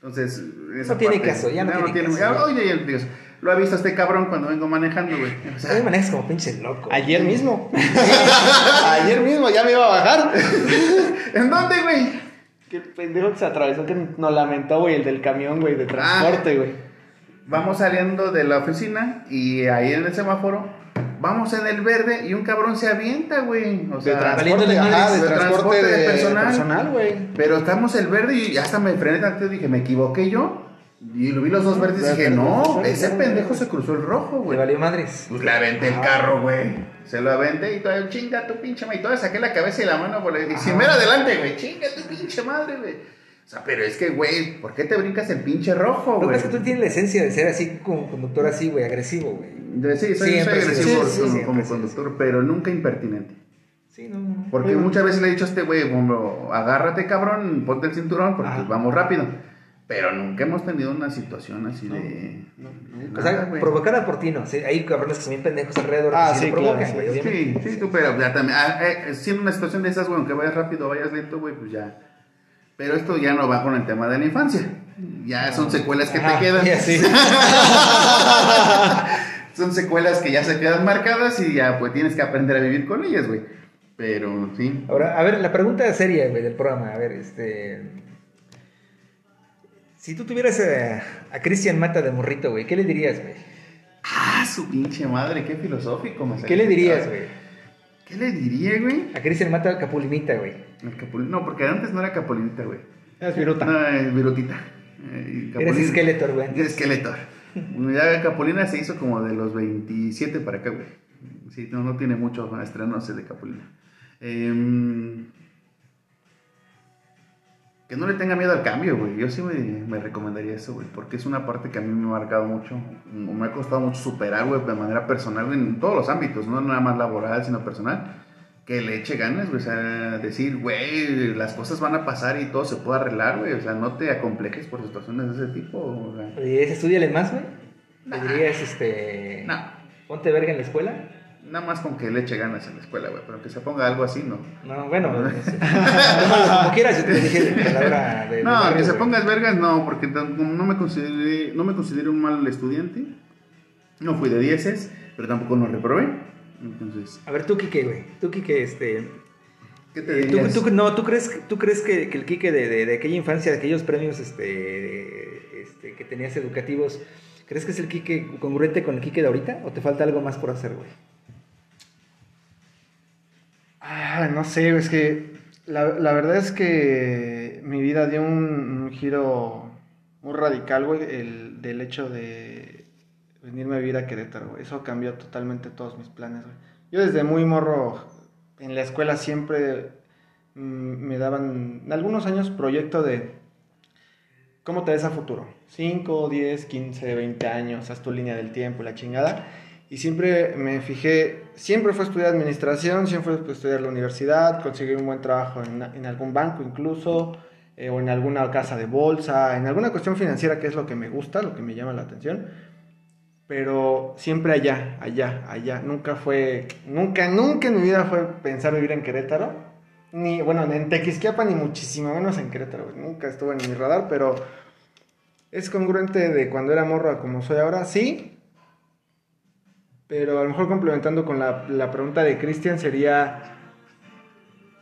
Entonces, esa No tiene parte- caso, ya no tiene caso, ya, ya. Oye, ya, digo, lo ha visto este cabrón cuando vengo manejando, güey. O sea, Hoy manejas como pinche loco. Ayer mismo. (laughs) Ayer mismo ya me iba a bajar. (laughs) ¿En dónde, güey? Qué pendejo que se atravesó que nos lamentó, güey, el del camión, güey, de transporte, güey. Vamos saliendo de la oficina y ahí en el semáforo, vamos en el verde y un cabrón se avienta, güey. O De sea, transporte, ajá, de de transporte transporte de de personal. personal, güey. Pero estamos el verde y hasta me frené tanto dije, me equivoqué yo. Y lo vi los dos verdes y dije, no, ese pendejo se cruzó el rojo, Le güey. valió madres. Pues le aventé el carro, güey. Se lo aventé y todavía, chinga tu pinche madre. Y todavía saqué la cabeza y la mano por el... Y si me era adelante, güey, chinga tu pinche madre, güey. O sea, pero es que, güey, ¿por qué te brincas el pinche rojo, Lo que güey? pasa es que tú tienes la esencia de ser así como conductor así, güey, agresivo, güey. Sí, soy, soy agresivo sí, sí, como, siempre, como sí, conductor, pero nunca impertinente. Sí, no, no. Porque Sí. muchas veces le he dicho a este güey, como, agárrate cabrón, ponte el cinturón porque Ajá. vamos rápido. Pero nunca hemos tenido una situación así No, de... no, O nada, sea, güey. provocada por ti, ¿no? Sí, hay cabrones que son bien pendejos alrededor. Ah, que sí, provocan, claro, sí. güey, obviamente. Sí, sí, tú, pero ya también, ah, eh, siendo una situación de esas, güey, aunque vayas rápido o vayas lento, güey, pues ya. Pero esto ya no va con el tema de la infancia. Ya son secuelas que Ajá, te quedan. ya, (laughs) sí. (laughs) son secuelas que ya se quedan marcadas y ya pues tienes que aprender a vivir con ellas, güey. Pero sí. Ahora, a ver, la pregunta seria, güey, del programa. A ver, este. Si tú tuvieras a, a Cristian Mata de morrito, güey, ¿qué le dirías, güey? Ah, su pinche madre, qué filosófico. me ¿Qué le dirías, güey? ¿Qué le diría, güey? A Cristian Mata Capulinita, güey. El capul- No, porque antes no era Capolinita, güey. Es viruta. No, es virutita. Eh, Eres Skeletor, güey. Eres Skeletor. Ya Capulina se hizo como de los 27 para acá, güey. Sí, no, no tiene mucho estrenarse de Capulina. Em, que no le tenga miedo al cambio, güey. Yo sí me, me recomendaría eso, güey. Porque es una parte que a mí me ha marcado mucho. Me ha costado mucho superar, güey, de manera personal en todos los ámbitos. No nada más laboral, sino personal. Que le eche ganas, güey. O sea, decir, güey, las cosas van a pasar y todo se puede arreglar, güey. O sea, no te acomplejes por situaciones de ese tipo. O sea, ¿Le dirías, estudiale más, güey? ¿Le dirías, este... no. Ponte verga en la escuela? Nada más con que le eche ganas en la escuela, güey. Pero que se ponga algo así, no. No, bueno, (laughs) como quieras, yo te dije palabra de... No, barrio, que se pongas vergas, no, porque no me consideré, no me considero un mal estudiante. No fui de dieces, pero tampoco no reprobé. Entonces, A ver, tú, Kike, güey. Tú, Kike, este... ¿qué te eh, tú, dirías? tú- no, ¿tú crees, tú crees que, que el Kike de, de- de aquella infancia, de aquellos premios este, este, que tenías educativos, ¿crees que es el Kike congruente con el Kike de ahorita? ¿O te falta algo más por hacer, güey? Ah, no sé, es que la, la verdad es que mi vida dio un, giro muy radical, güey, el, del hecho de venirme a vivir a Querétaro, güey. Eso cambió totalmente todos mis planes, güey. Yo desde muy morro en la escuela siempre mm, me daban, en algunos años, proyecto de cómo te ves a futuro. 5, 10, 15, 20 años, haz tu línea del tiempo la chingada. Y siempre me fijé, siempre fue estudiar administración, siempre fue estudiar la universidad, conseguir un buen trabajo en, en algún banco incluso, eh, o en alguna casa de bolsa, en alguna cuestión financiera que es lo que me gusta, lo que me llama la atención. Pero siempre allá, allá, allá. Nunca fue, nunca, nunca en mi vida fue pensar vivir en Querétaro. Ni, bueno, en Tequisquiapa ni muchísimo menos en Querétaro. Nunca estuvo en mi radar, pero es congruente de cuando era morro a como soy ahora, sí. Pero a lo mejor complementando con la, la pregunta de Cristian sería,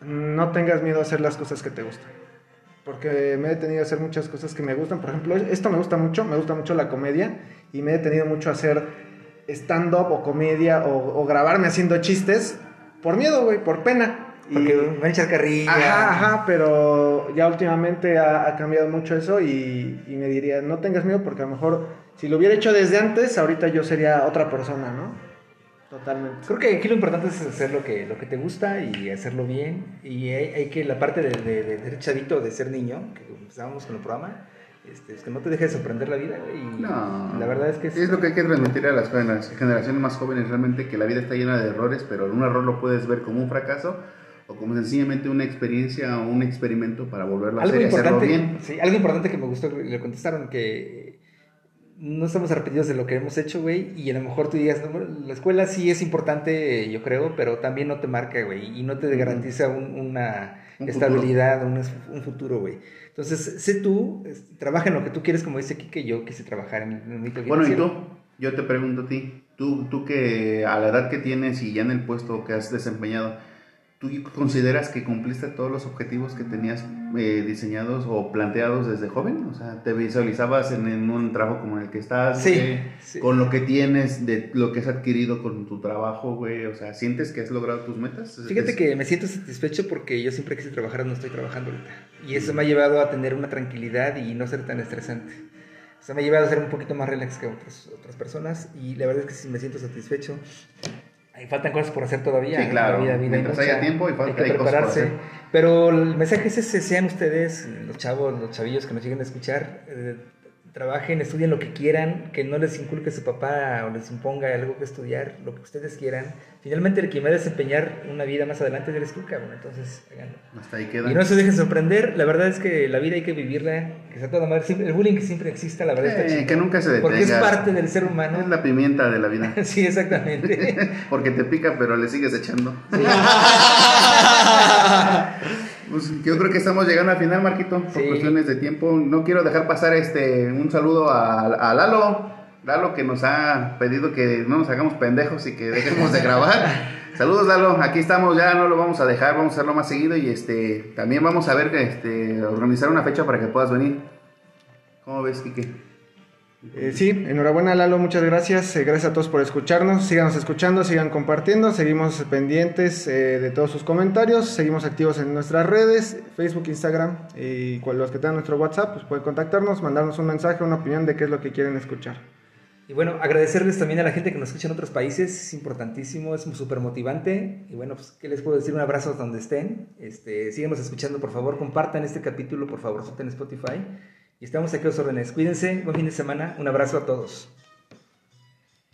no tengas miedo a hacer las cosas que te gustan. Porque me he detenido a hacer muchas cosas que me gustan. Por ejemplo, esto me gusta mucho, me gusta mucho la comedia. Y me he detenido mucho a hacer stand-up o comedia o, o grabarme haciendo chistes. Por miedo, güey, por pena. Porque Y- van a echar carrilla. Ajá, ajá, pero ya últimamente ha, ha cambiado mucho eso y, y me diría, no tengas miedo porque a lo mejor si lo hubiera hecho desde antes, ahorita yo sería otra persona, ¿no? Totalmente. Creo que aquí lo importante es hacer lo que, lo que te gusta y hacerlo bien. Y hay, hay que la parte de, de, de ser chavito, de ser niño, que empezábamos con el programa, este, es que no te dejes sorprender la vida. Y No. la verdad es que Es lo que hay que transmitir a las, generaciones más jóvenes, realmente que la vida está llena de errores, pero un error lo puedes ver como un fracaso o como sencillamente una experiencia o un experimento para volverlo a algo hacer y hacerlo importante, bien. sí, algo importante que me gustó, le contestaron que no estamos arrepentidos de lo que hemos hecho, güey, y a lo mejor tú digas, no, la escuela sí es importante, yo creo, pero también no te marca, güey, y no te garantiza un- una Un estabilidad, un, un futuro, güey. Entonces, sé tú, trabaja en lo que tú quieres, como dice Kike, yo quise trabajar en el ámbito Bueno, y tú, yo te pregunto a ti, tú, tú que a la edad que tienes y ya en el puesto que has desempeñado, ¿tú consideras que cumpliste todos los objetivos que tenías eh, diseñados o planteados desde joven? O sea, ¿te visualizabas en, en un trabajo como el que estás? Sí, sí. Con lo que tienes, de lo que has adquirido con tu trabajo, güey. O sea, ¿sientes que has logrado tus metas? Fíjate Es- que me siento satisfecho porque yo siempre quise trabajar donde estoy trabajando ahorita. Y eso me ha llevado a tener una tranquilidad y no ser tan estresante. O sea, me ha llevado a ser un poquito más relax que otras, otras personas y la verdad es que sí me siento satisfecho. Hay faltan cosas por hacer todavía. Sí, ¿eh? claro. La vida- vida hay Mientras mucha, haya tiempo y falta- hay que hay cosas por prepararse. hacer. Pero el mensaje es ese, sean ustedes, los chavos, los chavillos que nos siguen a escuchar, eh, trabajen, estudien lo que quieran, que no les inculque su papá o les imponga algo que estudiar, lo que ustedes quieran. Finalmente el que va a desempeñar una vida más adelante eres tú, cabrón. Entonces, háganlo. Hasta ahí queda. Y no se dejen sorprender, la verdad es que la vida hay que vivirla, que sea toda madre. El bullying que siempre exista, la verdad está Eh, chido. que nunca se Porque es detenga. parte del ser humano. Es la pimienta de la vida. (laughs) Sí, exactamente. (laughs) Porque te pica, pero le sigues echando. (laughs) Pues yo creo que estamos llegando al final, Marquito, por Sí. cuestiones de tiempo. No quiero dejar pasar este un saludo a, a Lalo. Lalo que nos ha pedido que no nos hagamos pendejos y que dejemos de grabar. (laughs) Saludos Lalo, aquí estamos ya, no lo vamos a dejar, vamos a hacerlo más seguido y este también vamos a ver este organizar una fecha para que puedas venir. ¿Cómo ves, Quique? Eh, sí, enhorabuena Lalo, muchas gracias. Eh, gracias a todos por escucharnos. Síganos escuchando, sigan compartiendo. Seguimos pendientes eh, de todos sus comentarios. Seguimos activos en nuestras redes, Facebook, Instagram. Y los que tengan nuestro WhatsApp, pues pueden contactarnos, mandarnos un mensaje, una opinión de qué es lo que quieren escuchar. Y bueno, agradecerles también a la gente que nos escucha en otros países, es importantísimo, es súper motivante. Y bueno, pues, ¿qué les puedo decir? Un abrazo donde estén. Este, síganos escuchando, por favor, compartan este capítulo, por favor, en Spotify. Y estamos aquí a sus órdenes. Cuídense, buen fin de semana. Un abrazo a todos.